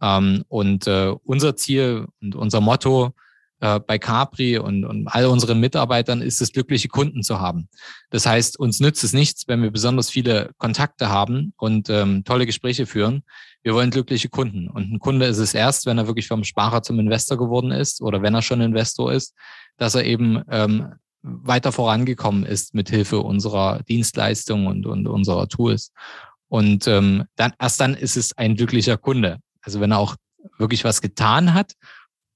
Ähm, und äh, unser Ziel und unser Motto äh, bei Capri und, und all unseren Mitarbeitern ist es, glückliche Kunden zu haben. Das heißt, uns nützt es nichts, wenn wir besonders viele Kontakte haben und ähm, tolle Gespräche führen. Wir wollen glückliche Kunden. Und ein Kunde ist es erst, wenn er wirklich vom Sparer zum Investor geworden ist oder wenn er schon Investor ist, dass er eben ähm, weiter vorangekommen ist mit Hilfe unserer Dienstleistungen und, und unserer Tools. Und ähm, dann erst dann ist es ein glücklicher Kunde. Also wenn er auch wirklich was getan hat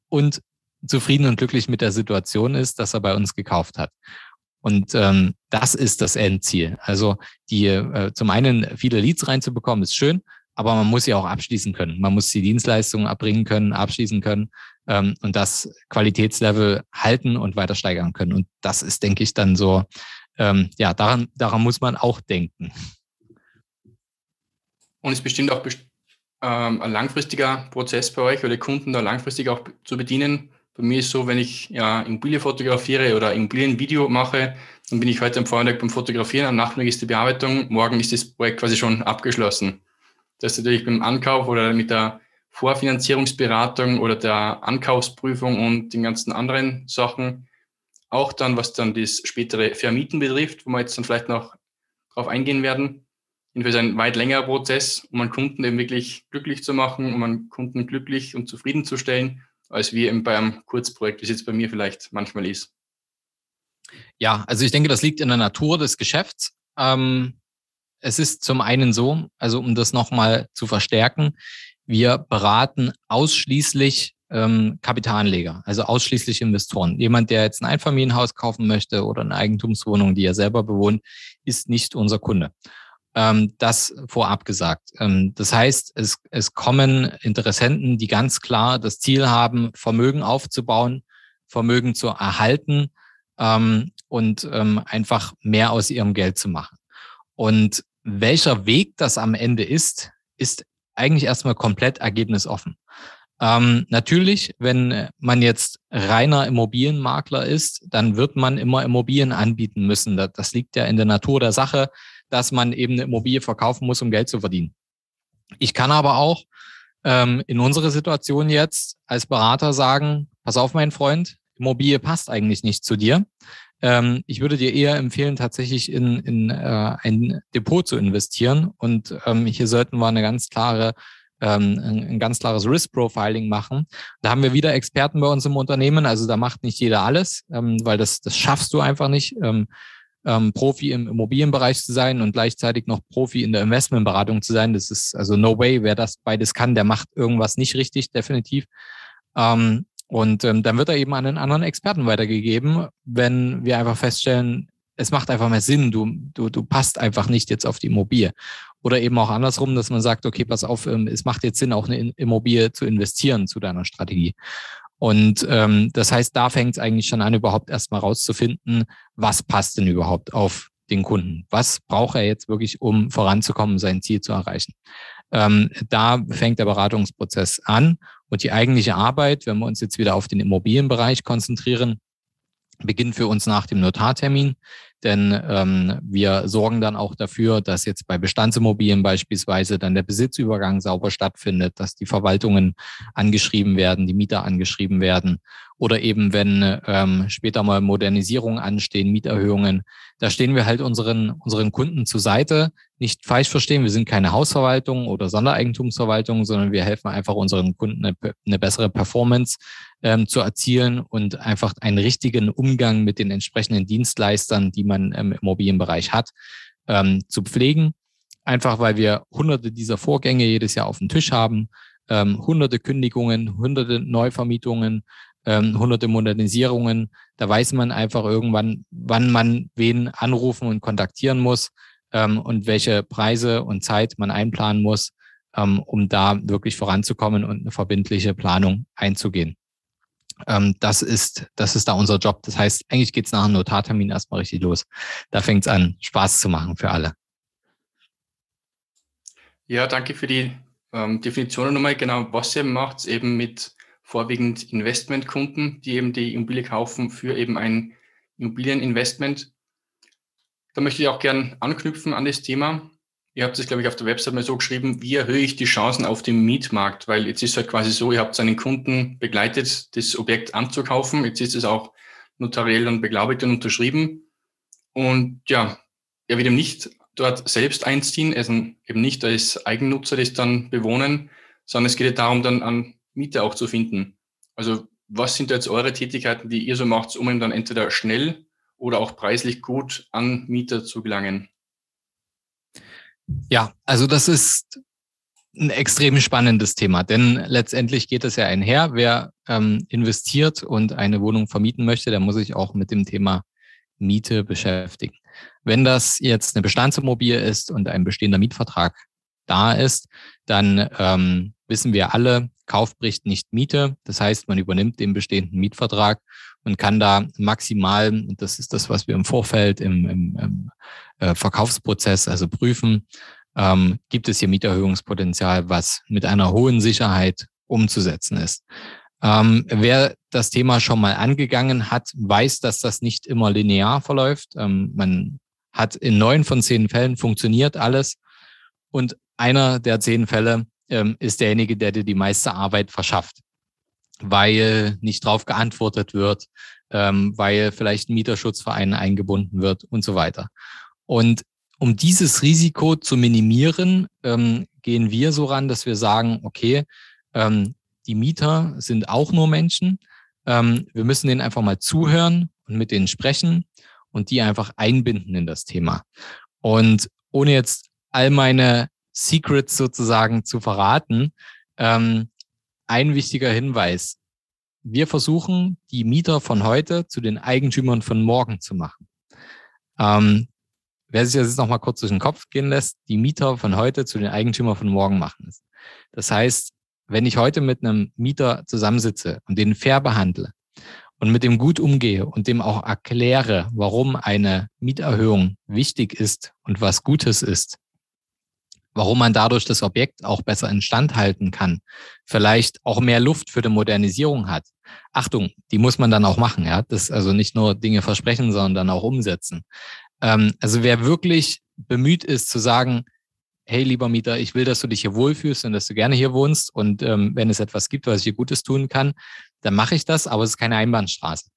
und zufrieden und glücklich mit der Situation ist, dass er bei uns gekauft hat. Und ähm, das ist das Endziel. Also die äh, zum einen viele Leads reinzubekommen, ist schön, aber man muss ja auch abschließen können. Man muss die Dienstleistungen erbringen können, abschließen können ähm, und das Qualitätslevel halten und weiter steigern können. Und das ist, denke ich, dann so, ähm, ja, daran, daran muss man auch denken. Und ist bestimmt auch best ähm, ein langfristiger Prozess bei euch oder Kunden da langfristig auch zu bedienen, bei mir ist so, wenn ich ja, Immobilie fotografiere oder Immobilienvideo mache, dann bin ich heute am Vormittag beim Fotografieren, am Nachmittag ist die Bearbeitung, morgen ist das Projekt quasi schon abgeschlossen. Das ist natürlich beim Ankauf oder mit der Vorfinanzierungsberatung oder der Ankaufsprüfung und den ganzen anderen Sachen auch dann, was dann das spätere Vermieten betrifft, wo wir jetzt dann vielleicht noch drauf eingehen werden. Jedenfalls ein weit längerer Prozess, um einen Kunden eben wirklich glücklich zu machen, um einen Kunden glücklich und zufriedenzustellen als wie eben beim Kurzprojekt, wie es jetzt bei mir vielleicht manchmal ist. Ja, also ich denke, das liegt in der Natur des Geschäfts. Ähm, es ist zum einen so, also um das nochmal zu verstärken, wir beraten ausschließlich ähm, Kapitalanleger, also ausschließlich Investoren. Jemand, der jetzt ein Einfamilienhaus kaufen möchte oder eine Eigentumswohnung, die er selber bewohnt, ist nicht unser Kunde. Ähm, das vorab gesagt. Ähm, das heißt, es, es kommen Interessenten, die ganz klar das Ziel haben, Vermögen aufzubauen, Vermögen zu erhalten ähm, und ähm, einfach mehr aus ihrem Geld zu machen. Und welcher Weg das am Ende ist, ist eigentlich erstmal komplett ergebnisoffen. Ähm, natürlich, wenn man jetzt reiner Immobilienmakler ist, dann wird man immer Immobilien anbieten müssen. Das, das liegt ja in der Natur der Sache dass man eben eine Immobilie verkaufen muss, um Geld zu verdienen. Ich kann aber auch ähm, in unserer Situation jetzt als Berater sagen, pass auf, mein Freund, Immobilie passt eigentlich nicht zu dir. Ähm, ich würde dir eher empfehlen, tatsächlich in, in äh, ein Depot zu investieren. Und ähm, hier sollten wir eine ganz klare ähm, ein ganz klares Risk-Profiling machen. Da haben wir wieder Experten bei uns im Unternehmen. Also da macht nicht jeder alles, ähm, weil das, das schaffst du einfach nicht. Ähm, ähm, Profi im Immobilienbereich zu sein und gleichzeitig noch Profi in der Investmentberatung zu sein. Das ist also no way. Wer das beides kann, der macht irgendwas nicht richtig, definitiv. Ähm, und ähm, dann wird er eben an einen anderen Experten weitergegeben, wenn wir einfach feststellen, es macht einfach mehr Sinn, du, du, du passt einfach nicht jetzt auf die Immobilie. Oder eben auch andersrum, dass man sagt, okay, pass auf, ähm, es macht jetzt Sinn, auch eine Immobilie zu investieren zu deiner Strategie. Und ähm, das heißt, da fängt es eigentlich schon an, überhaupt erstmal rauszufinden, was passt denn überhaupt auf den Kunden? Was braucht er jetzt wirklich, um voranzukommen, sein Ziel zu erreichen? Ähm, da fängt der Beratungsprozess an und die eigentliche Arbeit, wenn wir uns jetzt wieder auf den Immobilienbereich konzentrieren, beginnt für uns nach dem Notartermin, denn ähm, wir sorgen dann auch dafür, dass jetzt bei Bestandsimmobilien beispielsweise dann der Besitzübergang sauber stattfindet, dass die Verwaltungen angeschrieben werden, die Mieter angeschrieben werden. Oder eben wenn ähm, später mal Modernisierungen anstehen, Mieterhöhungen, da stehen wir halt unseren unseren Kunden zur Seite, nicht falsch verstehen, wir sind keine Hausverwaltung oder Sondereigentumsverwaltung, sondern wir helfen einfach unseren Kunden eine, eine bessere Performance ähm, zu erzielen und einfach einen richtigen Umgang mit den entsprechenden Dienstleistern, die man im Immobilienbereich hat, ähm, zu pflegen. Einfach weil wir hunderte dieser Vorgänge jedes Jahr auf dem Tisch haben, ähm, hunderte Kündigungen, hunderte Neuvermietungen, ähm, hunderte Modernisierungen. Da weiß man einfach irgendwann, wann man wen anrufen und kontaktieren muss ähm, und welche Preise und Zeit man einplanen muss, ähm, um da wirklich voranzukommen und eine verbindliche Planung einzugehen. Ähm, das ist, das ist da unser Job. Das heißt, eigentlich geht's nach einem Notartermin erstmal richtig los. Da fängt's an, Spaß zu machen für alle. Ja, danke für die ähm, Definition nochmal. Genau, was ihr macht, eben mit vorwiegend Investmentkunden, die eben die Immobilie kaufen für eben ein Immobilieninvestment. Da möchte ich auch gern anknüpfen an das Thema. Ihr habt es, glaube ich, auf der Website mal so geschrieben, wie erhöhe ich die Chancen auf dem Mietmarkt? Weil jetzt ist halt quasi so, ihr habt seinen Kunden begleitet, das Objekt anzukaufen. Jetzt ist es auch notariell und beglaubigt und unterschrieben. Und ja, er wird eben nicht dort selbst einziehen, also eben nicht als Eigennutzer das dann bewohnen, sondern es geht ja darum, dann an Mieter auch zu finden. Also was sind jetzt eure Tätigkeiten, die ihr so macht, um eben dann entweder schnell oder auch preislich gut an Mieter zu gelangen? Ja, also das ist ein extrem spannendes Thema, denn letztendlich geht es ja einher. Wer ähm, investiert und eine Wohnung vermieten möchte, der muss sich auch mit dem Thema Miete beschäftigen. Wenn das jetzt eine Bestandsimmobilie ist und ein bestehender Mietvertrag da ist, dann ähm, wissen wir alle, Kauf bricht nicht Miete. Das heißt, man übernimmt den bestehenden Mietvertrag und kann da maximal, und das ist das, was wir im Vorfeld im, im, im äh, Verkaufsprozess also prüfen, ähm, gibt es hier Mieterhöhungspotenzial, was mit einer hohen Sicherheit umzusetzen ist. Ähm, wer das Thema schon mal angegangen hat, weiß, dass das nicht immer linear verläuft. Ähm, man hat in neun von zehn Fällen funktioniert alles und einer der zehn Fälle ähm, ist derjenige, der dir die meiste Arbeit verschafft, weil nicht drauf geantwortet wird, ähm, weil vielleicht ein Mieterschutzverein eingebunden wird und so weiter. Und um dieses Risiko zu minimieren, ähm, gehen wir so ran, dass wir sagen, okay, ähm, die Mieter sind auch nur Menschen. Ähm, wir müssen denen einfach mal zuhören und mit denen sprechen und die einfach einbinden in das Thema. Und ohne jetzt all meine Secrets sozusagen zu verraten. Ähm, ein wichtiger Hinweis. Wir versuchen, die Mieter von heute zu den Eigentümern von morgen zu machen. Ähm, wer sich das jetzt nochmal kurz durch den Kopf gehen lässt, die Mieter von heute zu den Eigentümern von morgen machen. Das heißt, wenn ich heute mit einem Mieter zusammensitze und den fair behandle und mit dem gut umgehe und dem auch erkläre, warum eine Mieterhöhung wichtig ist und was Gutes ist, warum man dadurch das Objekt auch besser instand halten kann, vielleicht auch mehr Luft für die Modernisierung hat. Achtung, die muss man dann auch machen, ja. Das also nicht nur Dinge versprechen, sondern dann auch umsetzen. Ähm, also wer wirklich bemüht ist zu sagen, hey lieber Mieter, ich will, dass du dich hier wohlfühlst und dass du gerne hier wohnst und ähm, wenn es etwas gibt, was ich hier Gutes tun kann, dann mache ich das, aber es ist keine Einbahnstraße.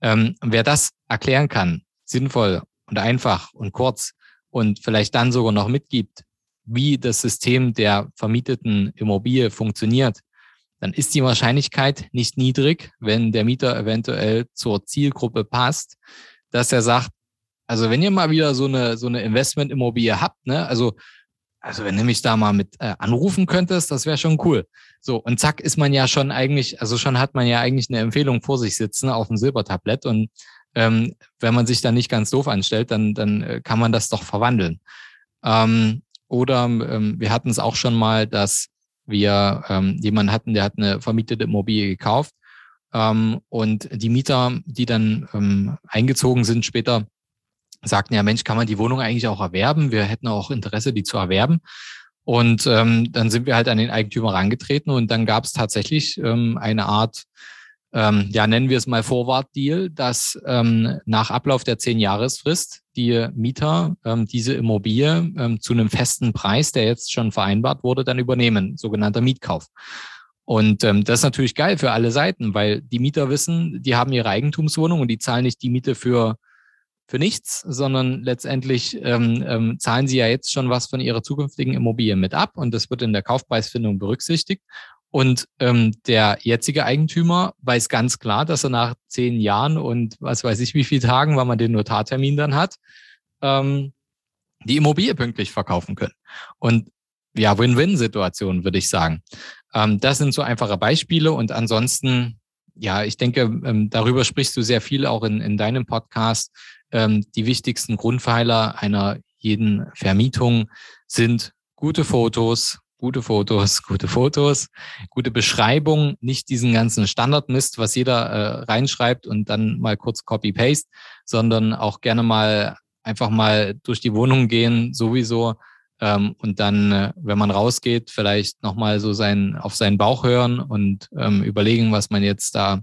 Ähm, wer das erklären kann, sinnvoll und einfach und kurz und vielleicht dann sogar noch mitgibt, wie das System der vermieteten Immobilie funktioniert, dann ist die Wahrscheinlichkeit nicht niedrig, wenn der Mieter eventuell zur Zielgruppe passt, dass er sagt, also wenn ihr mal wieder so eine, so eine Investmentimmobilie habt, ne, also, also wenn du mich da mal mit äh, anrufen könntest, das wäre schon cool. So, und zack, ist man ja schon eigentlich, also schon hat man ja eigentlich eine Empfehlung vor sich sitzen auf dem Silbertablett und ähm, wenn man sich da nicht ganz doof anstellt, dann, dann äh, kann man das doch verwandeln. Ähm, oder ähm, wir hatten es auch schon mal, dass wir ähm, jemanden hatten, der hat eine vermietete Immobilie gekauft ähm, und die Mieter, die dann ähm, eingezogen sind später, sagten ja, Mensch, kann man die Wohnung eigentlich auch erwerben? Wir hätten auch Interesse, die zu erwerben. Und ähm, dann sind wir halt an den Eigentümer herangetreten und dann gab es tatsächlich ähm, eine Art ähm, ja, nennen wir es mal Forward-Deal, dass ähm, nach Ablauf der zehn Jahresfrist die Mieter ähm, diese Immobilie ähm, zu einem festen Preis, der jetzt schon vereinbart wurde, dann übernehmen, sogenannter Mietkauf. Und ähm, das ist natürlich geil für alle Seiten, weil die Mieter wissen, die haben ihre Eigentumswohnung und die zahlen nicht die Miete für für nichts, sondern letztendlich ähm, ähm, zahlen sie ja jetzt schon was von ihrer zukünftigen Immobilie mit ab und das wird in der Kaufpreisfindung berücksichtigt. Und ähm, der jetzige Eigentümer weiß ganz klar, dass er nach zehn Jahren und was weiß ich wie viele Tagen, weil man den Notartermin dann hat, ähm, die Immobilie pünktlich verkaufen können. Und ja, Win-Win-Situation, würde ich sagen. Ähm, das sind so einfache Beispiele und ansonsten, ja, ich denke, ähm, darüber sprichst du sehr viel auch in, in deinem Podcast. Ähm, die wichtigsten Grundpfeiler einer jeden Vermietung sind gute Fotos, gute Fotos, gute Fotos, gute Beschreibung, nicht diesen ganzen Standardmist, was jeder äh, reinschreibt und dann mal kurz Copy-Paste, sondern auch gerne mal einfach mal durch die Wohnung gehen, sowieso. Ähm, und dann, äh, wenn man rausgeht, vielleicht nochmal so sein, auf seinen Bauch hören und ähm, überlegen, was man jetzt da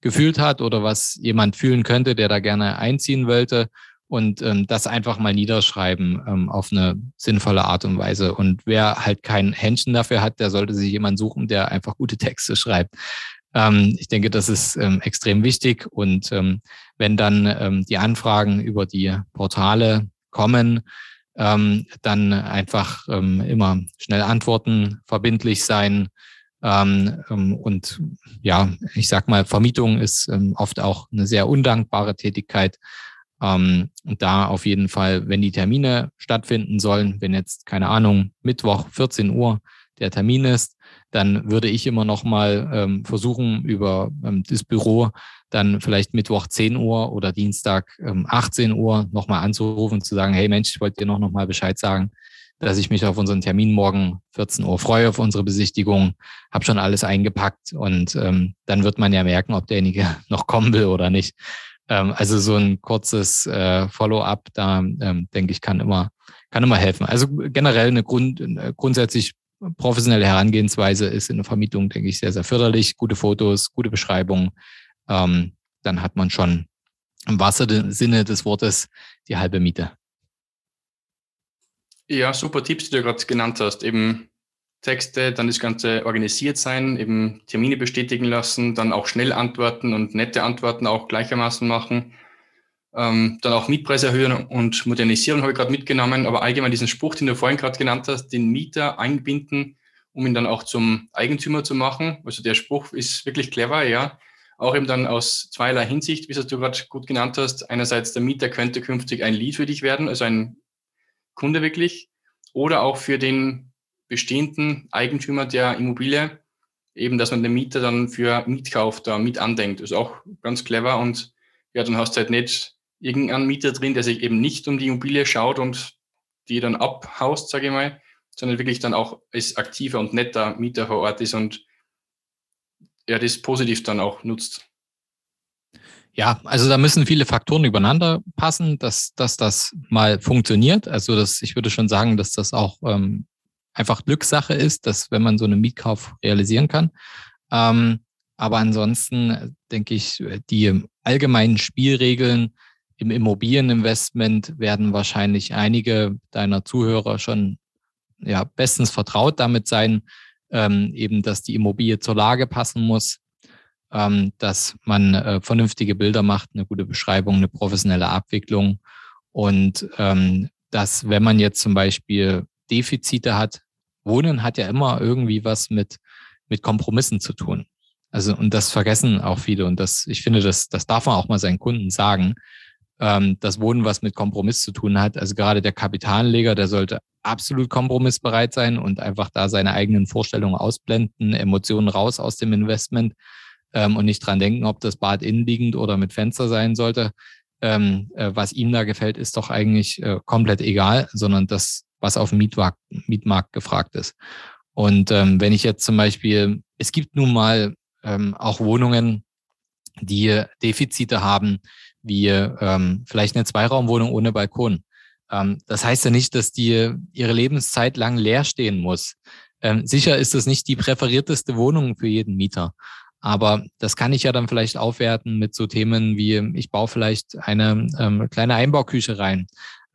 gefühlt hat oder was jemand fühlen könnte, der da gerne einziehen wollte und ähm, das einfach mal niederschreiben ähm, auf eine sinnvolle Art und Weise. Und wer halt kein Händchen dafür hat, der sollte sich jemand suchen, der einfach gute Texte schreibt. Ähm, ich denke, das ist ähm, extrem wichtig. Und ähm, wenn dann ähm, die Anfragen über die Portale kommen, ähm, dann einfach ähm, immer schnell antworten, verbindlich sein. Ähm, ähm, und ja, ich sag mal, Vermietung ist ähm, oft auch eine sehr undankbare Tätigkeit. Ähm, und da auf jeden Fall, wenn die Termine stattfinden sollen, wenn jetzt, keine Ahnung, Mittwoch 14 Uhr der Termin ist, dann würde ich immer noch mal ähm, versuchen, über ähm, das Büro dann vielleicht Mittwoch 10 Uhr oder Dienstag ähm, 18 Uhr noch mal anzurufen, zu sagen, hey Mensch, ich wollte dir noch, noch mal Bescheid sagen, dass ich mich auf unseren Termin morgen 14 Uhr freue, auf unsere Besichtigung, habe schon alles eingepackt und ähm, dann wird man ja merken, ob derjenige noch kommen will oder nicht. Ähm, also so ein kurzes äh, Follow-up, da ähm, denke ich, kann immer, kann immer helfen. Also generell eine Grund, grundsätzlich professionelle Herangehensweise ist in der Vermietung, denke ich, sehr, sehr förderlich. Gute Fotos, gute Beschreibung. Ähm, dann hat man schon im wahrsten Sinne des Wortes die halbe Miete. Ja, super Tipps, die du gerade genannt hast. Eben Texte, dann das Ganze organisiert sein, eben Termine bestätigen lassen, dann auch schnell antworten und nette Antworten auch gleichermaßen machen. Ähm, dann auch Mietpreise erhöhen und modernisieren habe ich gerade mitgenommen, aber allgemein diesen Spruch, den du vorhin gerade genannt hast, den Mieter einbinden, um ihn dann auch zum Eigentümer zu machen. Also der Spruch ist wirklich clever, ja. Auch eben dann aus zweierlei Hinsicht, wie es du gerade gut genannt hast. Einerseits, der Mieter könnte künftig ein Lead für dich werden, also ein Kunde wirklich. Oder auch für den bestehenden Eigentümer der Immobilie, eben, dass man den Mieter dann für Mietkauf da mit andenkt. Ist auch ganz clever und ja, dann hast du halt nicht irgendeinen Mieter drin, der sich eben nicht um die Immobilie schaut und die dann abhaust, sage ich mal, sondern wirklich dann auch als aktiver und netter Mieter vor Ort ist und ja, das positiv dann auch nutzt. Ja, also da müssen viele Faktoren übereinander passen, dass, dass das mal funktioniert. Also das, ich würde schon sagen, dass das auch ähm, einfach Glückssache ist, dass wenn man so einen Mietkauf realisieren kann. Ähm, aber ansonsten denke ich, die allgemeinen Spielregeln im Immobilieninvestment werden wahrscheinlich einige deiner Zuhörer schon ja, bestens vertraut damit sein, ähm, eben, dass die Immobilie zur Lage passen muss, ähm, dass man äh, vernünftige Bilder macht, eine gute Beschreibung, eine professionelle Abwicklung und ähm, dass, wenn man jetzt zum Beispiel Defizite hat, Wohnen hat ja immer irgendwie was mit, mit Kompromissen zu tun. Also, und das vergessen auch viele. Und das, ich finde, das, das darf man auch mal seinen Kunden sagen, ähm, dass Wohnen was mit Kompromiss zu tun hat. Also gerade der Kapitalanleger, der sollte absolut kompromissbereit sein und einfach da seine eigenen Vorstellungen ausblenden, Emotionen raus aus dem Investment ähm, und nicht dran denken, ob das Bad innenliegend oder mit Fenster sein sollte. Ähm, äh, was ihm da gefällt, ist doch eigentlich äh, komplett egal, sondern das was auf dem Mietmarkt, Mietmarkt gefragt ist. Und ähm, wenn ich jetzt zum Beispiel, es gibt nun mal ähm, auch Wohnungen, die Defizite haben, wie ähm, vielleicht eine Zweiraumwohnung ohne Balkon. Ähm, das heißt ja nicht, dass die ihre Lebenszeit lang leer stehen muss. Ähm, sicher ist das nicht die präferierteste Wohnung für jeden Mieter. Aber das kann ich ja dann vielleicht aufwerten mit so Themen wie, ich baue vielleicht eine ähm, kleine Einbauküche rein,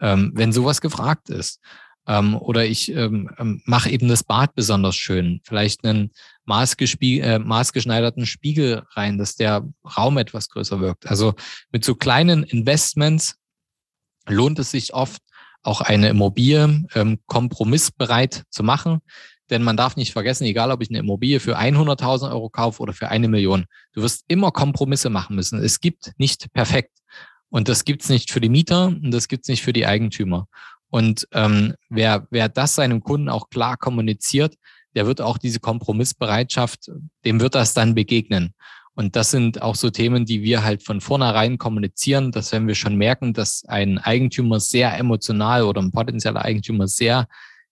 ähm, wenn sowas gefragt ist. Ähm, oder ich ähm, ähm, mache eben das Bad besonders schön. Vielleicht einen äh, maßgeschneiderten Spiegel rein, dass der Raum etwas größer wirkt. Also mit so kleinen Investments lohnt es sich oft, auch eine Immobilie ähm, kompromissbereit zu machen. Denn man darf nicht vergessen, egal ob ich eine Immobilie für 100.000 Euro kaufe oder für eine Million, du wirst immer Kompromisse machen müssen. Es gibt nicht perfekt. Und das gibt's nicht für die Mieter und das gibt's nicht für die Eigentümer. Und ähm, wer, wer das seinem Kunden auch klar kommuniziert, der wird auch diese Kompromissbereitschaft, dem wird das dann begegnen. Und das sind auch so Themen, die wir halt von vornherein kommunizieren, dass wenn wir schon merken, dass ein Eigentümer sehr emotional oder ein potenzieller Eigentümer sehr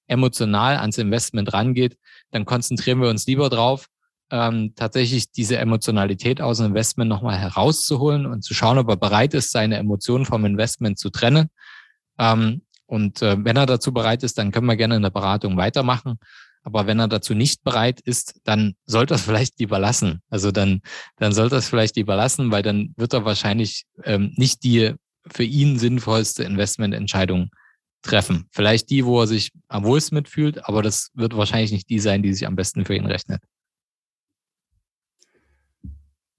emotional ans Investment rangeht, dann konzentrieren wir uns lieber drauf, ähm, tatsächlich diese Emotionalität aus dem Investment nochmal herauszuholen und zu schauen, ob er bereit ist, seine Emotionen vom Investment zu trennen. Ähm, und äh, wenn er dazu bereit ist, dann können wir gerne in der Beratung weitermachen. Aber wenn er dazu nicht bereit ist, dann sollte er es vielleicht lieber lassen. Also dann, dann sollte er es vielleicht lieber lassen, weil dann wird er wahrscheinlich ähm, nicht die für ihn sinnvollste Investmententscheidung treffen. Vielleicht die, wo er sich am wohlsten mitfühlt, aber das wird wahrscheinlich nicht die sein, die sich am besten für ihn rechnet.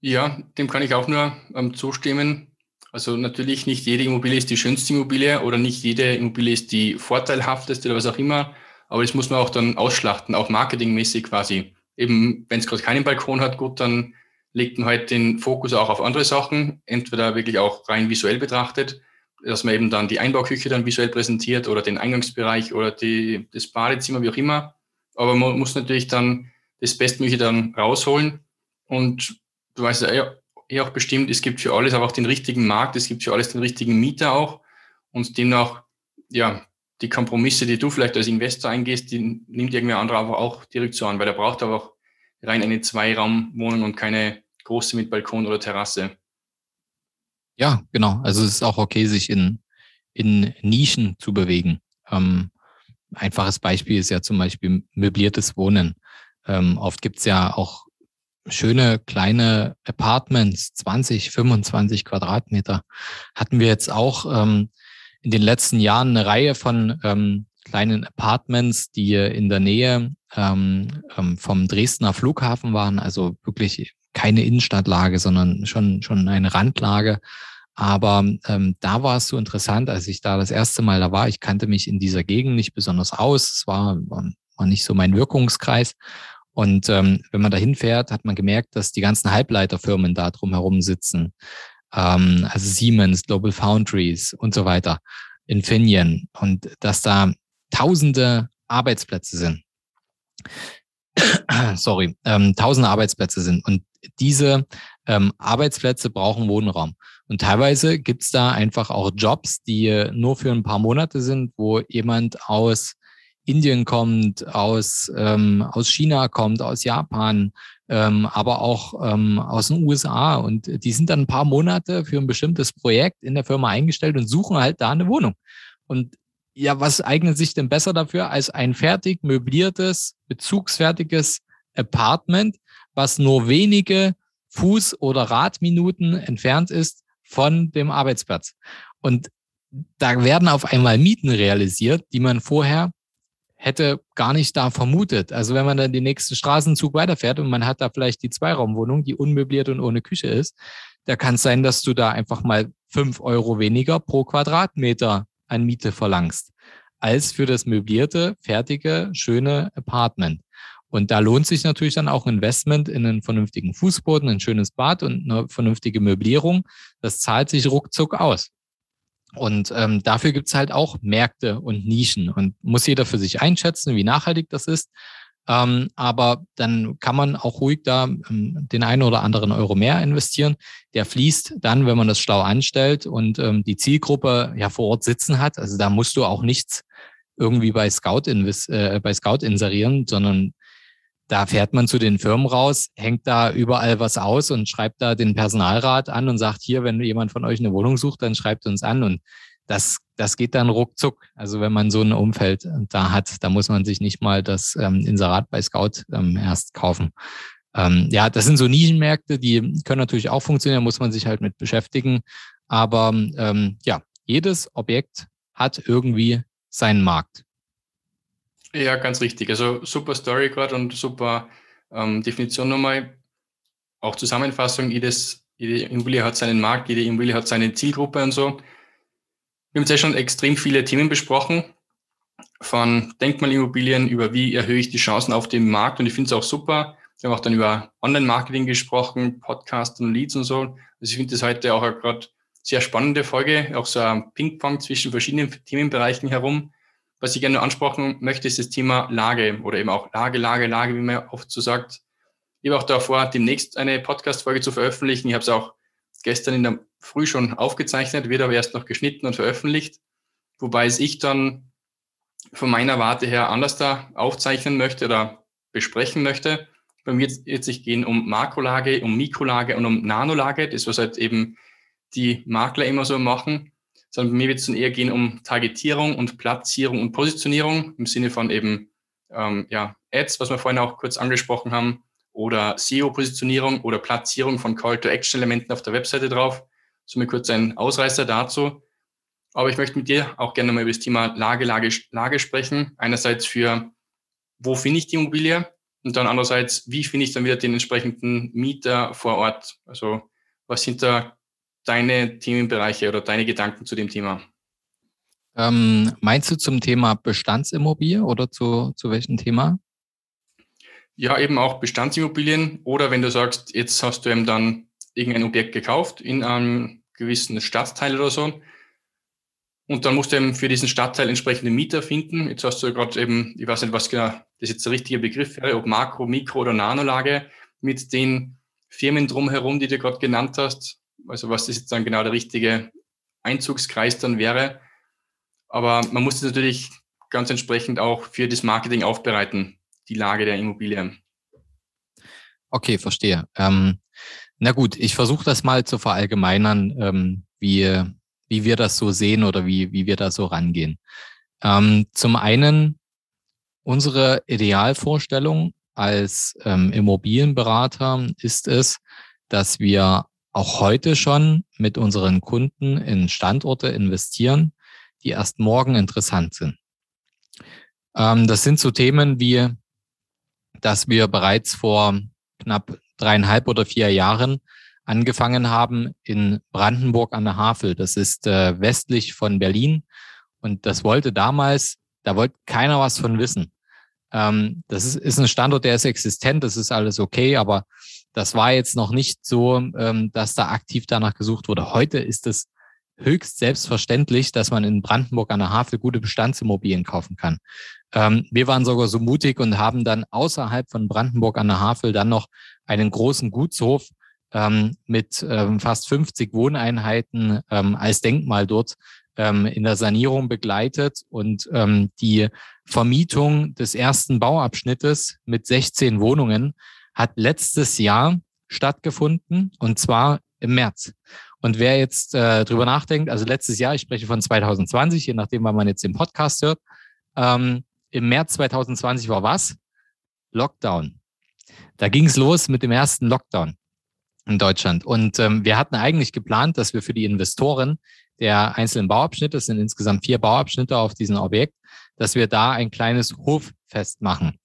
Ja, dem kann ich auch nur ähm, zustimmen. Also natürlich nicht jede Immobilie ist die schönste Immobilie oder nicht jede Immobilie ist die vorteilhafteste oder was auch immer. Aber das muss man auch dann ausschlachten, auch marketingmäßig quasi. Eben, wenn es gerade keinen Balkon hat, gut, dann legt man halt den Fokus auch auf andere Sachen, entweder wirklich auch rein visuell betrachtet, dass man eben dann die Einbauküche dann visuell präsentiert oder den Eingangsbereich oder die, das Badezimmer, wie auch immer. Aber man muss natürlich dann das Bestmögliche dann rausholen. Und du weißt ja eh auch bestimmt, es gibt für alles auch den richtigen Markt, es gibt für alles den richtigen Mieter auch. Und demnach, ja, die Kompromisse, die du vielleicht als Investor eingehst, die nimmt irgendwer andere aber auch direkt so an, weil er braucht aber auch rein eine Zweiraumwohnung und keine große mit Balkon oder Terrasse. Ja, genau. Also es ist auch okay, sich in, in Nischen zu bewegen. Ähm, einfaches Beispiel ist ja zum Beispiel möbliertes Wohnen. Ähm, oft gibt's ja auch schöne kleine Apartments, 20, 25 Quadratmeter. Hatten wir jetzt auch ähm, in den letzten Jahren eine Reihe von ähm, kleinen Apartments, die in der Nähe ähm, ähm, vom Dresdner Flughafen waren, also wirklich keine Innenstadtlage, sondern schon, schon eine Randlage. Aber ähm, da war es so interessant, als ich da das erste Mal da war. Ich kannte mich in dieser Gegend nicht besonders aus. Es war, war nicht so mein Wirkungskreis. Und ähm, wenn man da hinfährt, hat man gemerkt, dass die ganzen Halbleiterfirmen da drumherum sitzen ähm, also Siemens, Global Foundries und so weiter, Infineon und dass da tausende Arbeitsplätze sind. Sorry, ähm, tausende Arbeitsplätze sind. Und diese ähm, Arbeitsplätze brauchen Wohnraum. Und teilweise gibt's da einfach auch Jobs, die nur für ein paar Monate sind, wo jemand aus Indien kommt, aus, ähm, aus China kommt, aus Japan, ähm, aber auch ähm, aus den USA. Und die sind dann ein paar Monate für ein bestimmtes Projekt in der Firma eingestellt und suchen halt da eine Wohnung. Und ja, was eignet sich denn besser dafür als ein fertig möbliertes, bezugsfertiges Apartment, was nur wenige Fuß- oder Radminuten entfernt ist von dem Arbeitsplatz? Und da werden auf einmal Mieten realisiert, die man vorher hätte gar nicht da vermutet. Also wenn man dann den nächsten Straßenzug weiterfährt und man hat da vielleicht die Zweiraumwohnung, die unmöbliert und ohne Küche ist, da kann es sein, dass du da einfach mal fünf Euro weniger pro Quadratmeter an Miete verlangst, als für das möblierte, fertige, schöne Apartment. Und da lohnt sich natürlich dann auch Investment in einen vernünftigen Fußboden, ein schönes Bad und eine vernünftige Möblierung. Das zahlt sich ruckzuck aus. Und ähm, dafür gibt's halt auch Märkte und Nischen und muss jeder für sich einschätzen, wie nachhaltig das ist. Ähm, aber dann kann man auch ruhig da ähm, den einen oder anderen Euro mehr investieren. Der fließt dann, wenn man das schlau anstellt und ähm, die Zielgruppe ja vor Ort sitzen hat. Also da musst du auch nichts irgendwie bei Scout, äh, bei Scout inserieren, sondern da fährt man zu den Firmen raus, hängt da überall was aus und schreibt da den Personalrat an und sagt, hier, wenn jemand von euch eine Wohnung sucht, dann schreibt uns an. Und das, das geht dann ruckzuck. Also wenn man so ein Umfeld da hat, da muss man sich nicht mal das ähm, Inserat bei Scout ähm, erst kaufen. Ähm, ja, das sind so Nischenmärkte, die können natürlich auch funktionieren, muss man sich halt mit beschäftigen. Aber ähm, ja, jedes Objekt hat irgendwie seinen Markt. Ja, ganz richtig. Also super Story gerade und super ähm, Definition nochmal. Auch Zusammenfassung, jedes, jede Immobilie hat seinen Markt, jede Immobilie hat seine Zielgruppe und so. Wir haben jetzt ja schon extrem viele Themen besprochen, von Denkmalimmobilien über wie erhöhe ich die Chancen auf dem Markt. Und ich finde es auch super. Wir haben auch dann über Online-Marketing gesprochen, Podcast und Leads und so. Also ich finde das heute auch gerade sehr spannende Folge, auch so ein Ping-Pong zwischen verschiedenen Themenbereichen herum. Was ich gerne ansprechen möchte, ist das Thema Lage oder eben auch Lage, Lage, Lage, wie man oft so sagt. Ich habe auch davor, demnächst eine Podcast-Folge zu veröffentlichen. Ich habe es auch gestern in der Früh schon aufgezeichnet, wird aber erst noch geschnitten und veröffentlicht. Wobei es ich dann von meiner Warte her anders da aufzeichnen möchte oder besprechen möchte. Bei mir wird sich gehen um Makrolage, um Mikrolage und um Nanolage. Das, was halt eben die Makler immer so machen. Sondern bei mir wird es dann eher gehen um Targetierung und Platzierung und Positionierung im Sinne von eben ähm, ja, Ads, was wir vorhin auch kurz angesprochen haben, oder SEO-Positionierung oder Platzierung von Call-to-Action-Elementen auf der Webseite drauf. Somit kurz ein Ausreißer dazu. Aber ich möchte mit dir auch gerne mal über das Thema Lage, Lage, Lage sprechen. Einerseits für, wo finde ich die Immobilie? Und dann andererseits, wie finde ich dann wieder den entsprechenden Mieter vor Ort? Also, was sind da deine Themenbereiche oder deine Gedanken zu dem Thema? Ähm, meinst du zum Thema Bestandsimmobilie oder zu, zu welchem Thema? Ja, eben auch Bestandsimmobilien. Oder wenn du sagst, jetzt hast du eben dann irgendein Objekt gekauft in einem gewissen Stadtteil oder so. Und dann musst du eben für diesen Stadtteil entsprechende Mieter finden. Jetzt hast du gerade eben, ich weiß nicht, was genau das jetzt der richtige Begriff wäre, ob Makro, Mikro oder Nanolage mit den Firmen drumherum, die du gerade genannt hast. Also was das jetzt dann genau der richtige Einzugskreis dann wäre. Aber man muss das natürlich ganz entsprechend auch für das Marketing aufbereiten die Lage der Immobilien. Okay, verstehe. Ähm, na gut, ich versuche das mal zu verallgemeinern, ähm, wie, wie wir das so sehen oder wie, wie wir da so rangehen. Ähm, zum einen unsere Idealvorstellung als ähm, Immobilienberater ist es, dass wir auch heute schon mit unseren Kunden in Standorte investieren, die erst morgen interessant sind. Ähm, das sind so Themen wie dass wir bereits vor knapp dreieinhalb oder vier Jahren angefangen haben in Brandenburg an der Havel. Das ist äh, westlich von Berlin. Und das wollte damals, da wollte keiner was von wissen. Ähm, das ist, ist ein Standort, der ist existent, das ist alles okay, aber das war jetzt noch nicht so, ähm, dass da aktiv danach gesucht wurde. Heute ist es höchst selbstverständlich, dass man in Brandenburg an der Havel gute Bestandsimmobilien kaufen kann. Ähm, wir waren sogar so mutig und haben dann außerhalb von Brandenburg an der Havel dann noch einen großen Gutshof ähm, mit ähm, fast 50 Wohneinheiten ähm, als Denkmal dort ähm, in der Sanierung begleitet und ähm, die Vermietung des ersten Bauabschnittes mit 16 Wohnungen hat letztes Jahr stattgefunden und zwar im März. Und wer jetzt äh, drüber nachdenkt, also letztes Jahr, ich spreche von 2020, je nachdem, wann man jetzt den Podcast hört, ähm, im März 2020 war was? Lockdown. Da ging es los mit dem ersten Lockdown in Deutschland. Und ähm, wir hatten eigentlich geplant, dass wir für die Investoren der einzelnen Bauabschnitte, es sind insgesamt vier Bauabschnitte auf diesem Objekt, dass wir da ein kleines Hoffest machen.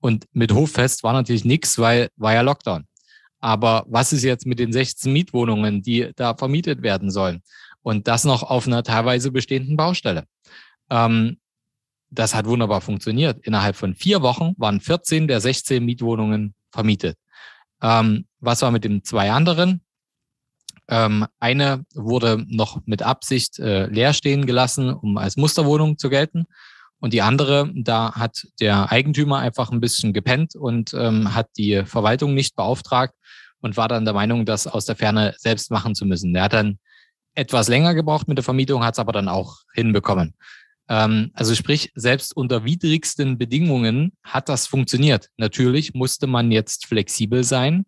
Und mit Hoffest war natürlich nichts, weil war ja Lockdown. Aber was ist jetzt mit den 16 Mietwohnungen, die da vermietet werden sollen? Und das noch auf einer teilweise bestehenden Baustelle. Ähm, das hat wunderbar funktioniert. Innerhalb von vier Wochen waren 14 der 16 Mietwohnungen vermietet. Ähm, was war mit den zwei anderen? Ähm, eine wurde noch mit Absicht äh, leer stehen gelassen, um als Musterwohnung zu gelten. Und die andere, da hat der Eigentümer einfach ein bisschen gepennt und ähm, hat die Verwaltung nicht beauftragt und war dann der Meinung, das aus der Ferne selbst machen zu müssen. Der hat dann etwas länger gebraucht mit der Vermietung, hat es aber dann auch hinbekommen. Ähm, also sprich, selbst unter widrigsten Bedingungen hat das funktioniert. Natürlich musste man jetzt flexibel sein.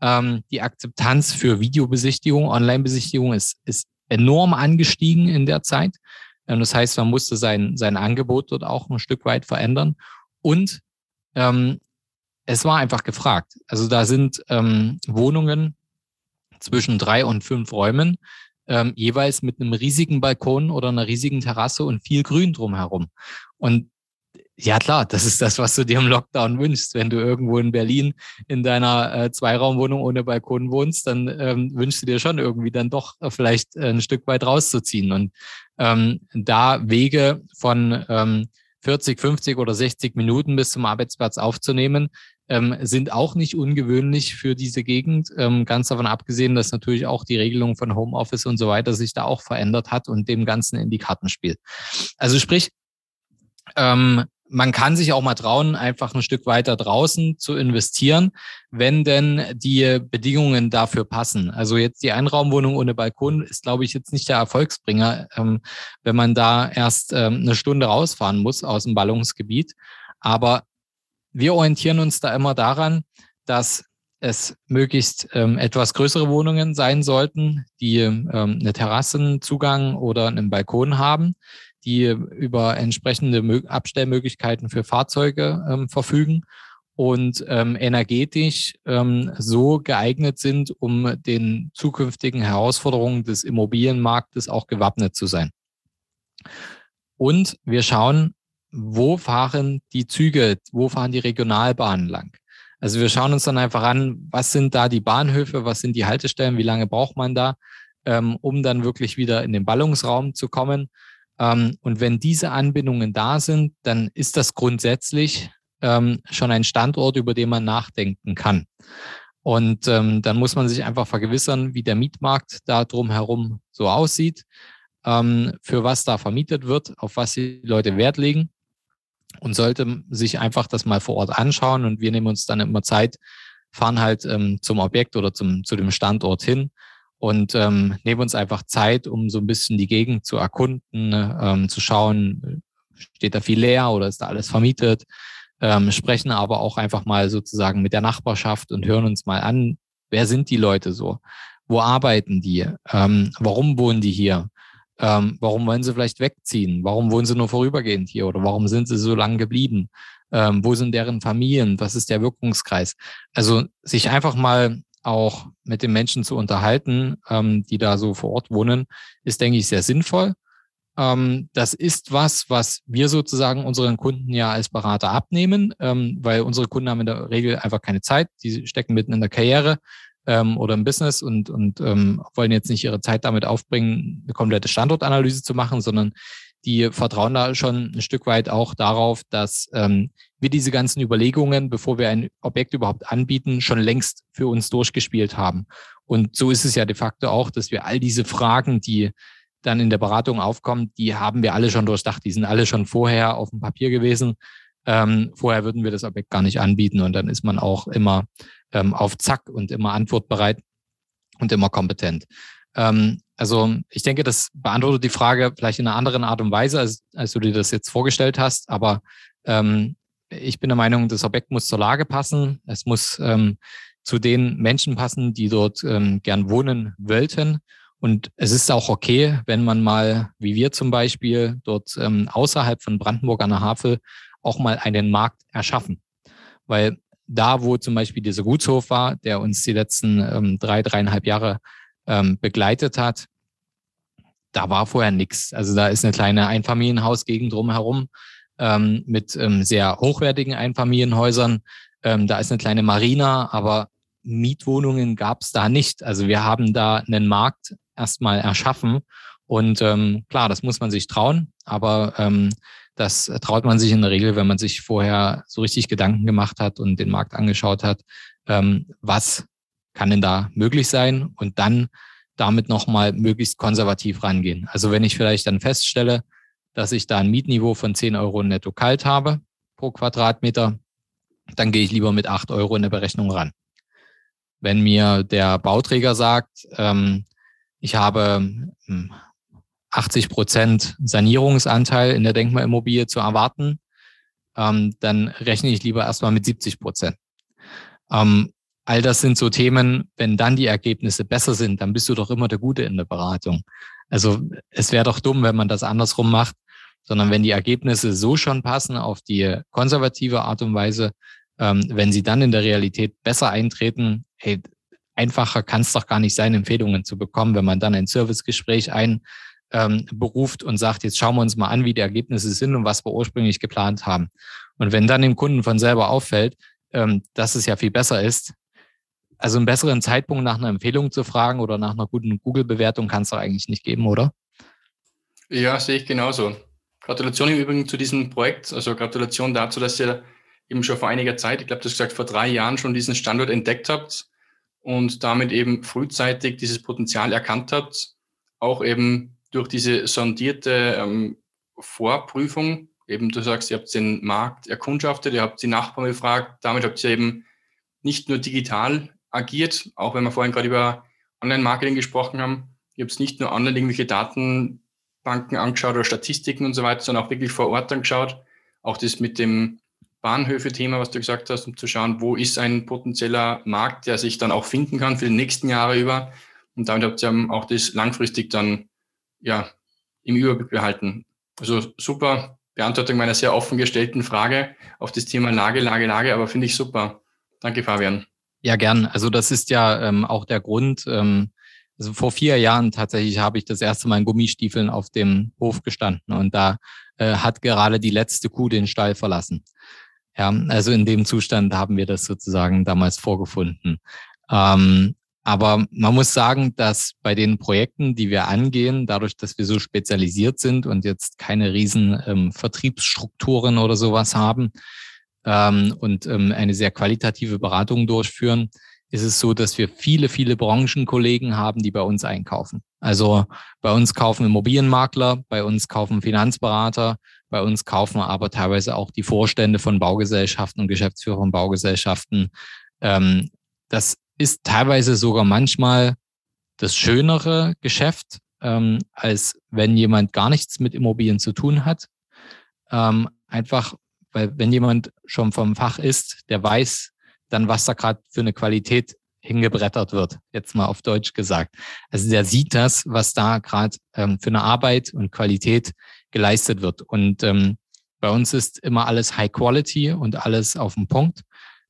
Ähm, die Akzeptanz für Videobesichtigung, Online-Besichtigung ist, ist enorm angestiegen in der Zeit. Ähm, das heißt, man musste sein, sein Angebot dort auch ein Stück weit verändern. Und ähm, es war einfach gefragt. Also da sind ähm, Wohnungen zwischen drei und fünf Räumen ähm, jeweils mit einem riesigen Balkon oder einer riesigen Terrasse und viel Grün drumherum. Und ja klar, das ist das, was du dir im Lockdown wünschst. Wenn du irgendwo in Berlin in deiner äh, Zweiraumwohnung ohne Balkon wohnst, dann ähm, wünschst du dir schon irgendwie dann doch äh, vielleicht ein Stück weit rauszuziehen. Und ähm, da Wege von ähm, 40, 50 oder 60 Minuten bis zum Arbeitsplatz aufzunehmen, ähm, sind auch nicht ungewöhnlich für diese Gegend. Ähm, ganz davon abgesehen, dass natürlich auch die Regelung von Homeoffice und so weiter sich da auch verändert hat und dem Ganzen in die Karten spielt. Also sprich, ähm, man kann sich auch mal trauen, einfach ein Stück weiter draußen zu investieren, wenn denn die Bedingungen dafür passen. Also jetzt die Einraumwohnung ohne Balkon ist, glaube ich, jetzt nicht der Erfolgsbringer, ähm, wenn man da erst ähm, eine Stunde rausfahren muss aus dem Ballungsgebiet. Aber wir orientieren uns da immer daran, dass es möglichst ähm, etwas größere Wohnungen sein sollten, die ähm, eine Terrassenzugang oder einen Balkon haben, die über entsprechende Abstellmöglichkeiten für Fahrzeuge ähm, verfügen und ähm, energetisch ähm, so geeignet sind, um den zukünftigen Herausforderungen des Immobilienmarktes auch gewappnet zu sein. Und wir schauen, wo fahren die Züge, wo fahren die Regionalbahnen lang. Also wir schauen uns dann einfach an, was sind da die Bahnhöfe, was sind die Haltestellen, wie lange braucht man da, ähm, um dann wirklich wieder in den Ballungsraum zu kommen und wenn diese Anbindungen da sind, dann ist das grundsätzlich ähm, schon ein Standort, über den man nachdenken kann. Und ähm, dann muss man sich einfach vergewissern, wie der Mietmarkt da drumherum so aussieht, ähm, für was da vermietet wird, auf was die Leute Wert legen und sollte sich einfach das mal vor Ort anschauen. Und wir nehmen uns dann immer Zeit, fahren halt ähm, zum Objekt oder zum, zu dem Standort hin und ähm, nehmen uns einfach Zeit, um so ein bisschen die Gegend zu erkunden, ne, ähm, zu schauen, steht da viel leer oder ist da alles vermietet, ähm, sprechen aber auch einfach mal sozusagen mit der Nachbarschaft und hören uns mal an, wer sind die Leute so, wo arbeiten die, ähm, warum wohnen die hier, ähm, warum wollen sie vielleicht wegziehen, warum wohnen sie nur vorübergehend hier oder warum sind sie so lange geblieben, ähm, wo sind deren Familien, was ist der Wirkungskreis. Also sich einfach mal auch mit den Menschen zu unterhalten, ähm, die da so vor Ort wohnen, ist, denke ich, sehr sinnvoll. Ähm, das ist was, was wir sozusagen unseren Kunden ja als Berater abnehmen, ähm, weil unsere Kunden haben in der Regel einfach keine Zeit. Die stecken mitten in der Karriere ähm, oder im Business und, und ähm, wollen jetzt nicht ihre Zeit damit aufbringen, eine komplette Standortanalyse zu machen, sondern die vertrauen da schon ein Stück weit auch darauf, dass ähm, wir diese ganzen Überlegungen, bevor wir ein Objekt überhaupt anbieten, schon längst für uns durchgespielt haben. Und so ist es ja de facto auch, dass wir all diese Fragen, die dann in der Beratung aufkommen, die haben wir alle schon durchdacht. Die sind alle schon vorher auf dem Papier gewesen. Ähm, vorher würden wir das Objekt gar nicht anbieten und dann ist man auch immer ähm, auf Zack und immer antwortbereit und immer kompetent. Ähm, also ich denke, das beantwortet die Frage vielleicht in einer anderen Art und Weise, als, als du dir das jetzt vorgestellt hast. Aber ähm, ich bin der Meinung, das Objekt muss zur Lage passen. Es muss ähm, zu den Menschen passen, die dort ähm, gern wohnen wollten. Und es ist auch okay, wenn man mal, wie wir zum Beispiel, dort ähm, außerhalb von Brandenburg an der Havel auch mal einen Markt erschaffen. Weil da, wo zum Beispiel dieser Gutshof war, der uns die letzten ähm, drei, dreieinhalb Jahre ähm, begleitet hat, da war vorher nichts. Also da ist eine kleine Einfamilienhausgegend drumherum ähm, mit ähm, sehr hochwertigen Einfamilienhäusern. Ähm, da ist eine kleine Marina, aber Mietwohnungen gab es da nicht. Also wir haben da einen Markt erstmal erschaffen. Und ähm, klar, das muss man sich trauen, aber ähm, das traut man sich in der Regel, wenn man sich vorher so richtig Gedanken gemacht hat und den Markt angeschaut hat, ähm, was kann denn da möglich sein und dann damit nochmal möglichst konservativ rangehen. Also wenn ich vielleicht dann feststelle, dass ich da ein Mietniveau von 10 Euro netto kalt habe pro Quadratmeter, dann gehe ich lieber mit 8 Euro in der Berechnung ran. Wenn mir der Bauträger sagt, ähm, ich habe 80 hm, Prozent Sanierungsanteil in der Denkmalimmobilie zu erwarten, ähm, dann rechne ich lieber erstmal mit 70 Prozent. Ähm, all das sind so Themen, wenn dann die Ergebnisse besser sind, dann bist du doch immer der Gute in der Beratung. Also es wäre doch dumm, wenn man das andersrum macht, sondern wenn die Ergebnisse so schon passen auf die konservative Art und Weise, ähm, wenn sie dann in der Realität besser eintreten, hey, einfacher kann es doch gar nicht sein, Empfehlungen zu bekommen, wenn man dann ein Servicegespräch ein ähm, und sagt, jetzt schauen wir uns mal an, wie die Ergebnisse sind und was wir ursprünglich geplant haben. Und wenn dann dem Kunden von selber auffällt, ähm, dass es ja viel besser ist, also einen besseren Zeitpunkt nach einer Empfehlung zu fragen oder nach einer guten Google-Bewertung kann es doch eigentlich nicht geben, oder? Ja, sehe ich genauso. Gratulation im Übrigen zu diesem Projekt. Also Gratulation dazu, dass ihr eben schon vor einiger Zeit, ich glaube, du hast gesagt, vor drei Jahren schon diesen Standort entdeckt habt und damit eben frühzeitig dieses Potenzial erkannt habt. Auch eben durch diese sondierte ähm, Vorprüfung. Eben, du sagst, ihr habt den Markt erkundschaftet, ihr habt die Nachbarn befragt. Damit habt ihr eben nicht nur digital agiert, auch wenn wir vorhin gerade über Online-Marketing gesprochen haben. Ihr habt nicht nur online irgendwelche Datenbanken angeschaut oder Statistiken und so weiter, sondern auch wirklich vor Ort angeschaut. Auch das mit dem Bahnhöfe-Thema, was du gesagt hast, um zu schauen, wo ist ein potenzieller Markt, der sich dann auch finden kann für die nächsten Jahre über. Und damit habt ihr auch das langfristig dann ja im Überblick behalten. Also super Beantwortung meiner sehr offen gestellten Frage auf das Thema Lage, Lage, Lage, aber finde ich super. Danke, Fabian. Ja, gern. Also das ist ja ähm, auch der Grund. Ähm, also vor vier Jahren tatsächlich habe ich das erste Mal in Gummistiefeln auf dem Hof gestanden und da äh, hat gerade die letzte Kuh den Stall verlassen. Ja, also in dem Zustand haben wir das sozusagen damals vorgefunden. Ähm, aber man muss sagen, dass bei den Projekten, die wir angehen, dadurch, dass wir so spezialisiert sind und jetzt keine riesen ähm, Vertriebsstrukturen oder sowas haben, ähm, und ähm, eine sehr qualitative Beratung durchführen, ist es so, dass wir viele, viele Branchenkollegen haben, die bei uns einkaufen. Also bei uns kaufen Immobilienmakler, bei uns kaufen Finanzberater, bei uns kaufen aber teilweise auch die Vorstände von Baugesellschaften und Geschäftsführer von Baugesellschaften. Ähm, das ist teilweise sogar manchmal das schönere Geschäft, ähm, als wenn jemand gar nichts mit Immobilien zu tun hat. Ähm, einfach weil wenn jemand schon vom Fach ist, der weiß dann, was da gerade für eine Qualität hingebrettert wird, jetzt mal auf Deutsch gesagt. Also der sieht das, was da gerade ähm, für eine Arbeit und Qualität geleistet wird. Und ähm, bei uns ist immer alles High Quality und alles auf dem Punkt.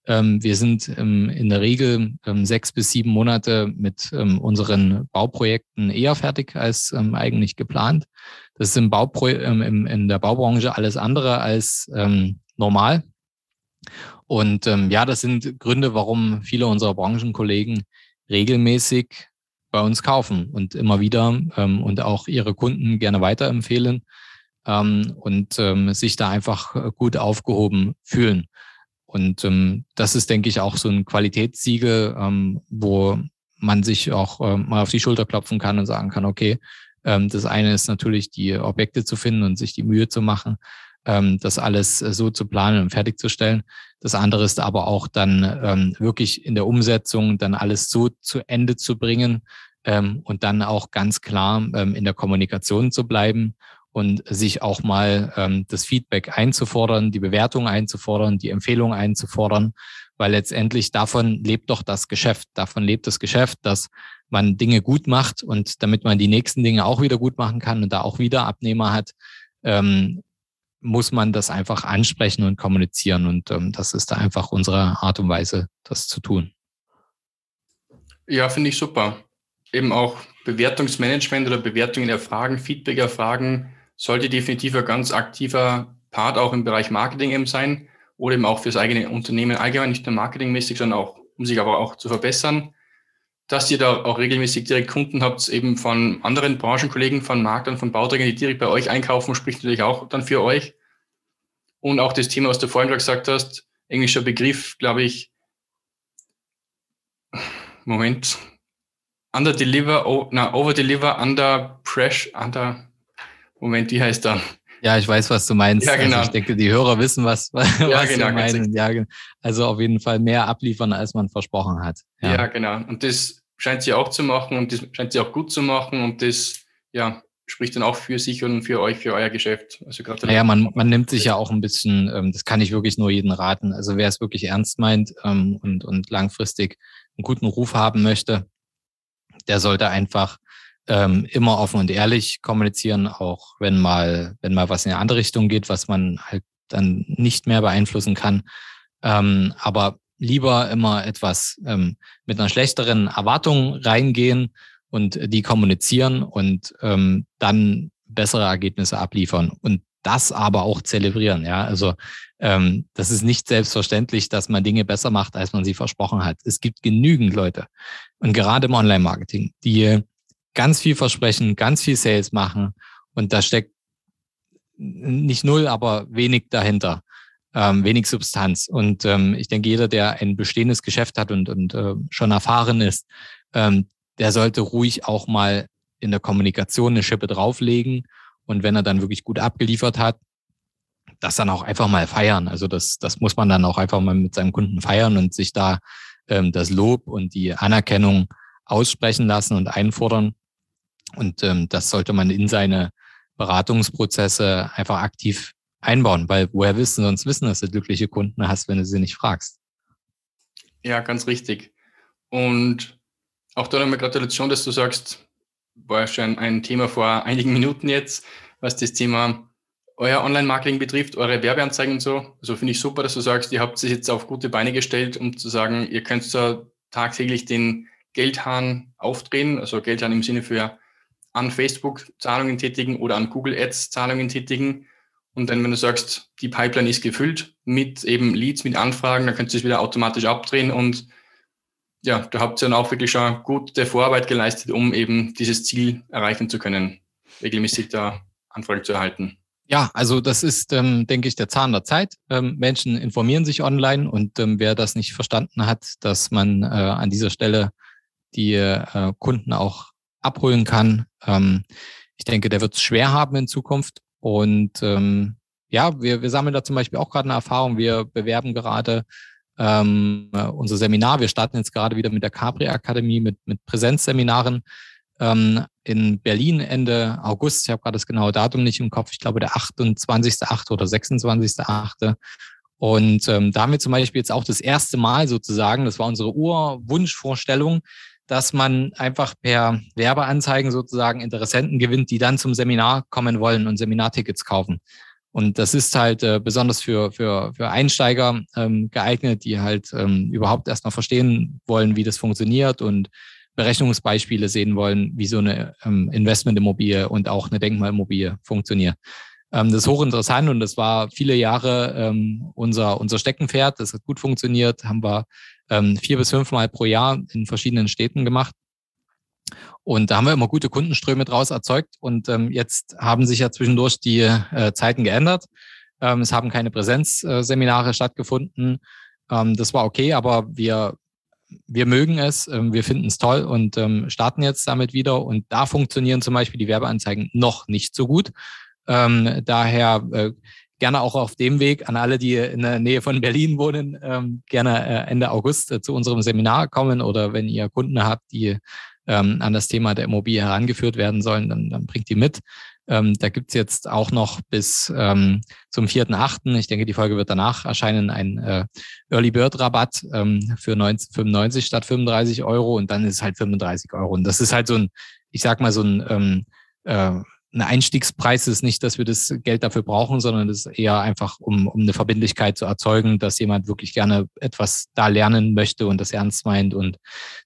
Ähm, wir sind ähm, in der Regel ähm, sechs bis sieben Monate mit ähm, unseren Bauprojekten eher fertig als eigentlich geplant. Das ist im Baupro im, in der Baubranche alles andere als normal. Und ähm, ja, das sind Gründe, warum viele unserer Branchenkollegen regelmäßig bei uns kaufen und immer wieder ähm, und auch ihre Kunden gerne weiterempfehlen ähm, und ähm, sich da einfach gut aufgehoben fühlen. Und ähm, das ist, denke ich, auch so ein Qualitätssiegel, ähm, wo man sich auch ähm, mal auf die Schulter klopfen kann und sagen kann, okay, ähm, das eine ist natürlich, die Objekte zu finden und sich die Mühe zu machen, ähm, das alles äh, so zu planen und fertigzustellen. Das andere ist aber auch dann ähm, wirklich in der Umsetzung dann alles so zu Ende zu bringen ähm, und dann auch ganz klar ähm, in der Kommunikation zu bleiben und sich auch mal ähm, das Feedback einzufordern, die Bewertung einzufordern, die Empfehlung einzufordern, weil letztendlich davon lebt doch das Geschäft. Davon lebt das Geschäft, dass man Dinge gut macht und damit man die nächsten Dinge auch wieder gut machen kann und da auch wieder Abnehmer hat, ähm, muss man das einfach ansprechen und kommunizieren. Und ähm, das ist da einfach unsere Art und Weise, das zu tun. Ja, finde ich super. Eben auch Bewertungsmanagement oder Bewertungen erfragen, Feedback erfragen, sollte definitiv ein ganz aktiver Part auch im Bereich Marketing eben sein oder eben auch fürs eigene Unternehmen allgemein, nicht nur marketingmäßig, sondern auch, um sich aber auch zu verbessern. Dass ihr da auch regelmäßig direkt Kunden habt, eben von anderen Branchenkollegen, von Marktern, von Bauträgern, die direkt bei euch einkaufen, spricht natürlich auch dann für euch. Und auch das Thema, was du vorhin gesagt hast, englischer Begriff, glaube ich, Moment, under deliver, oh, na, over deliver, under pressure, under, Moment, wie heißt er? Ja, ich weiß, was du meinst. Ja, genau. Also ich denke, die Hörer wissen, was, was ja, genau, du meinst. Ja, also auf jeden Fall mehr abliefern, als man versprochen hat. Ja. ja, genau. Und das scheint sie auch zu machen und das scheint sie auch gut zu machen und das, ja, spricht dann auch für sich und für euch, für euer Geschäft. Also gerade naja, man, man nimmt sich ja auch ein bisschen, ähm, das kann ich wirklich nur jedem raten. Also wer es wirklich ernst meint ähm, und, und langfristig einen guten Ruf haben möchte, der sollte einfach ähm, immer offen und ehrlich kommunizieren, auch wenn mal, wenn mal was in eine andere Richtung geht, was man halt dann nicht mehr beeinflussen kann. Ähm, aber lieber immer etwas ähm, mit einer schlechteren Erwartung reingehen und die kommunizieren und ähm, dann bessere Ergebnisse abliefern und das aber auch zelebrieren. Ja, also ähm, das ist nicht selbstverständlich, dass man Dinge besser macht, als man sie versprochen hat. Es gibt genügend Leute und gerade im Online-Marketing, die ganz viel versprechen, ganz viel Sales machen und da steckt nicht null, aber wenig dahinter, ähm, wenig Substanz. Und ähm, ich denke, jeder, der ein bestehendes Geschäft hat und, und äh, schon erfahren ist, ähm, der sollte ruhig auch mal in der Kommunikation eine Schippe drauflegen. Und wenn er dann wirklich gut abgeliefert hat, das dann auch einfach mal feiern. Also das, das muss man dann auch einfach mal mit seinem Kunden feiern und sich da ähm, das Lob und die Anerkennung aussprechen lassen und einfordern. Und ähm, das sollte man in seine Beratungsprozesse einfach aktiv einbauen, weil woher wissen sonst wissen, dass du glückliche Kunden hast, wenn du sie nicht fragst. Ja, ganz richtig. Und auch da nochmal Gratulation, dass du sagst, war schon ein Thema vor einigen Minuten jetzt, was das Thema euer Online-Marketing betrifft, eure Werbeanzeigen und so. Also finde ich super, dass du sagst, ihr habt sich jetzt auf gute Beine gestellt, um zu sagen, ihr könnt so tagtäglich den Geldhahn aufdrehen, also Geldhahn im Sinne für an Facebook Zahlungen tätigen oder an Google Ads Zahlungen tätigen. Und dann, wenn du sagst, die Pipeline ist gefüllt mit eben Leads, mit Anfragen, dann könnt ihr es wieder automatisch abdrehen und ja, da habt ihr dann auch wirklich schon gute Vorarbeit geleistet, um eben dieses Ziel erreichen zu können, regelmäßig da Anfragen zu erhalten. Ja, also das ist, ähm, denke ich, der Zahn der Zeit. Ähm, Menschen informieren sich online und ähm, wer das nicht verstanden hat, dass man äh, an dieser Stelle die äh, Kunden auch abholen kann, ähm, ich denke, der wird es schwer haben in Zukunft. Und ähm, ja, wir, wir sammeln da zum Beispiel auch gerade eine Erfahrung. Wir bewerben gerade ähm, unser Seminar. Wir starten jetzt gerade wieder mit der Capri Akademie mit, mit Präsenzseminaren ähm, in Berlin Ende August. Ich habe gerade das genaue Datum nicht im Kopf. Ich glaube, der 28.8. oder 26.8. Und ähm, da haben wir zum Beispiel jetzt auch das erste Mal sozusagen, das war unsere Urwunschvorstellung, dass man einfach per Werbeanzeigen sozusagen Interessenten gewinnt, die dann zum Seminar kommen wollen und Seminartickets kaufen. Und das ist halt äh, besonders für, für, für Einsteiger ähm, geeignet, die halt ähm, überhaupt erstmal verstehen wollen, wie das funktioniert und Berechnungsbeispiele sehen wollen, wie so eine ähm, Investmentimmobilie und auch eine Denkmalimmobilie funktioniert. Ähm, das ist hochinteressant und das war viele Jahre ähm, unser, unser Steckenpferd. Das hat gut funktioniert, haben wir ähm, vier bis fünfmal pro Jahr in verschiedenen Städten gemacht. Und da haben wir immer gute Kundenströme draus erzeugt. Und ähm, jetzt haben sich ja zwischendurch die äh, Zeiten geändert. Ähm, es haben keine Präsenzseminare stattgefunden. Ähm, das war okay, aber wir, wir mögen es, ähm, wir finden es toll und ähm, starten jetzt damit wieder. Und da funktionieren zum Beispiel die Werbeanzeigen noch nicht so gut. Ähm, daher äh, gerne auch auf dem Weg an alle, die in der Nähe von Berlin wohnen, ähm, gerne äh, Ende August äh, zu unserem Seminar kommen oder wenn ihr Kunden habt, die ähm, an das Thema der Immobilie herangeführt werden sollen, dann, dann bringt die mit. Ähm, da gibt's jetzt auch noch bis ähm, zum 4.8., ich denke, die Folge wird danach erscheinen, ein äh, Early Bird Rabatt ähm, für 90, 95 statt 35 Euro und dann ist es halt 35 Euro. Und das ist halt so ein, ich sag mal, so ein ähm, äh, ein Einstiegspreis ist nicht, dass wir das Geld dafür brauchen, sondern es ist eher einfach, um, um eine Verbindlichkeit zu erzeugen, dass jemand wirklich gerne etwas da lernen möchte und das ernst meint und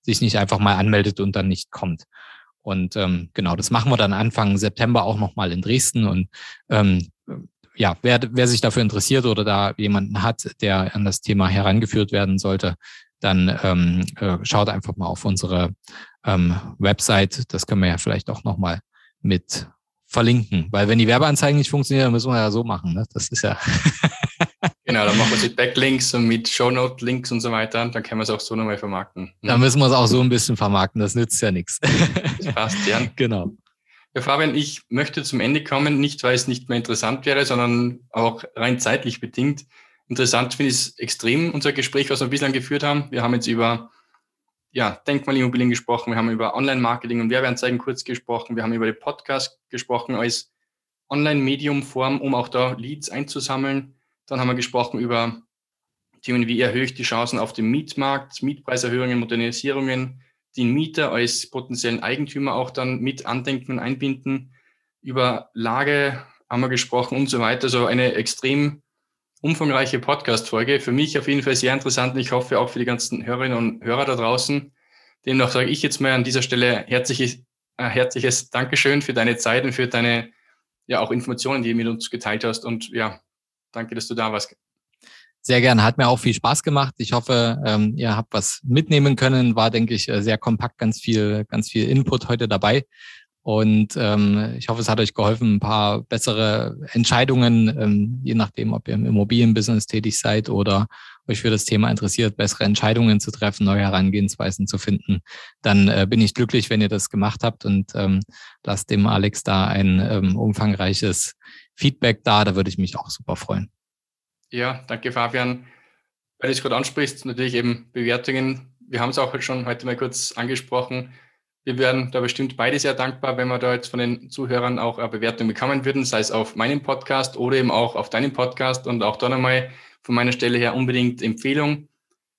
sich nicht einfach mal anmeldet und dann nicht kommt. Und ähm, genau, das machen wir dann Anfang September auch nochmal in Dresden. Und ähm, ja, wer, wer sich dafür interessiert oder da jemanden hat, der an das Thema herangeführt werden sollte, dann ähm, äh, schaut einfach mal auf unsere ähm, Website. Das können wir ja vielleicht auch nochmal mit verlinken. Weil wenn die Werbeanzeigen nicht funktionieren, dann müssen wir ja so machen. Ne? Das ist ja. genau, dann machen wir es mit Backlinks und mit Shownote-Links und so weiter. Dann können wir es auch so nochmal vermarkten. Dann müssen wir es auch so ein bisschen vermarkten. Das nützt ja nichts. Das passt, ja. Genau. Ja, Fabian, ich möchte zum Ende kommen, nicht weil es nicht mehr interessant wäre, sondern auch rein zeitlich bedingt. Interessant finde ich es extrem, unser Gespräch, was wir bislang geführt haben. Wir haben jetzt über ja, Denkmalimmobilien gesprochen, wir haben über Online-Marketing und Werbeanzeigen kurz gesprochen, wir haben über den Podcast gesprochen als Online-Medium-Form, um auch da Leads einzusammeln. Dann haben wir gesprochen über Themen wie erhöhe ich die Chancen auf dem Mietmarkt, Mietpreiserhöhungen, Modernisierungen, den Mieter als potenziellen Eigentümer auch dann mit andenken und einbinden. Über Lage haben wir gesprochen und so weiter. So eine extrem umfangreiche Podcast-Folge. Für mich auf jeden Fall sehr interessant und ich hoffe auch für die ganzen Hörerinnen und Hörer da draußen. Demnach sage ich jetzt mal an dieser Stelle herzliches, äh, herzliches Dankeschön für deine Zeit und für deine ja auch Informationen, die du mit uns geteilt hast. Und ja, danke, dass du da warst. Sehr gerne, hat mir auch viel Spaß gemacht. Ich hoffe, ähm, ihr habt was mitnehmen können. War, denke ich, äh, sehr kompakt, ganz viel, ganz viel Input heute dabei. Und ähm, ich hoffe, es hat euch geholfen, ein paar bessere Entscheidungen, ähm, je nachdem, ob ihr im Immobilienbusiness tätig seid oder euch für das Thema interessiert, bessere Entscheidungen zu treffen, neue Herangehensweisen zu finden. Dann äh, bin ich glücklich, wenn ihr das gemacht habt und ähm, lasst dem Alex da ein ähm, umfangreiches Feedback da. Da würde ich mich auch super freuen. Ja, danke Fabian. Weil du es gerade ansprichst, natürlich eben Bewertungen. Wir haben es auch schon heute mal kurz angesprochen wir wären da bestimmt beide sehr dankbar, wenn wir da jetzt von den Zuhörern auch eine Bewertung bekommen würden, sei es auf meinem Podcast oder eben auch auf deinem Podcast. Und auch da nochmal von meiner Stelle her unbedingt Empfehlung,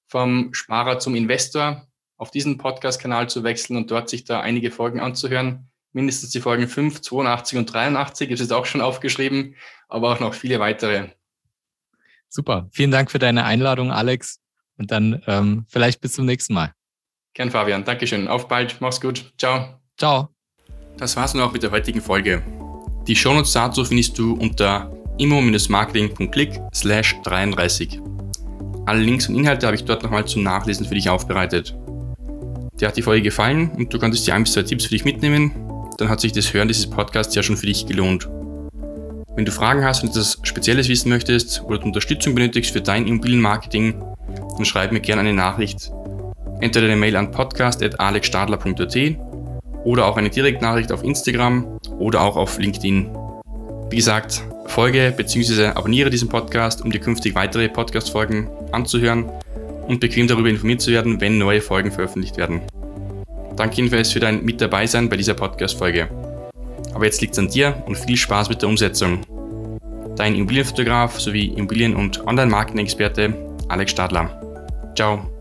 vom Sparer zum Investor auf diesen Podcast-Kanal zu wechseln und dort sich da einige Folgen anzuhören. Mindestens die Folgen 5, 82 und 83, das ist auch schon aufgeschrieben, aber auch noch viele weitere. Super. Vielen Dank für deine Einladung, Alex. Und dann ähm, vielleicht bis zum nächsten Mal. Gern, Fabian. Dankeschön. Auf bald. Mach's gut. Ciao. Ciao. Das war's nun auch mit der heutigen Folge. Die Shownotes dazu findest du unter immo-marketing.click slash 33. Alle Links und Inhalte habe ich dort nochmal zum Nachlesen für dich aufbereitet. Dir hat die Folge gefallen und du konntest dir ein bis zwei Tipps für dich mitnehmen, dann hat sich das Hören dieses Podcasts ja schon für dich gelohnt. Wenn du Fragen hast und etwas Spezielles wissen möchtest oder du Unterstützung benötigst für dein Immobilienmarketing, dann schreib mir gerne eine Nachricht entweder eine Mail an podcast.alexstadler.at oder auch eine Direktnachricht auf Instagram oder auch auf LinkedIn. Wie gesagt, folge bzw. abonniere diesen Podcast, um dir künftig weitere Podcast-Folgen anzuhören und bequem darüber informiert zu werden, wenn neue Folgen veröffentlicht werden. Danke jedenfalls für dein Mit dabei sein bei dieser Podcast-Folge. Aber jetzt liegt es an dir und viel Spaß mit der Umsetzung. Dein Immobilienfotograf sowie Immobilien- und Online-Marketing-Experte Alex Stadler. Ciao.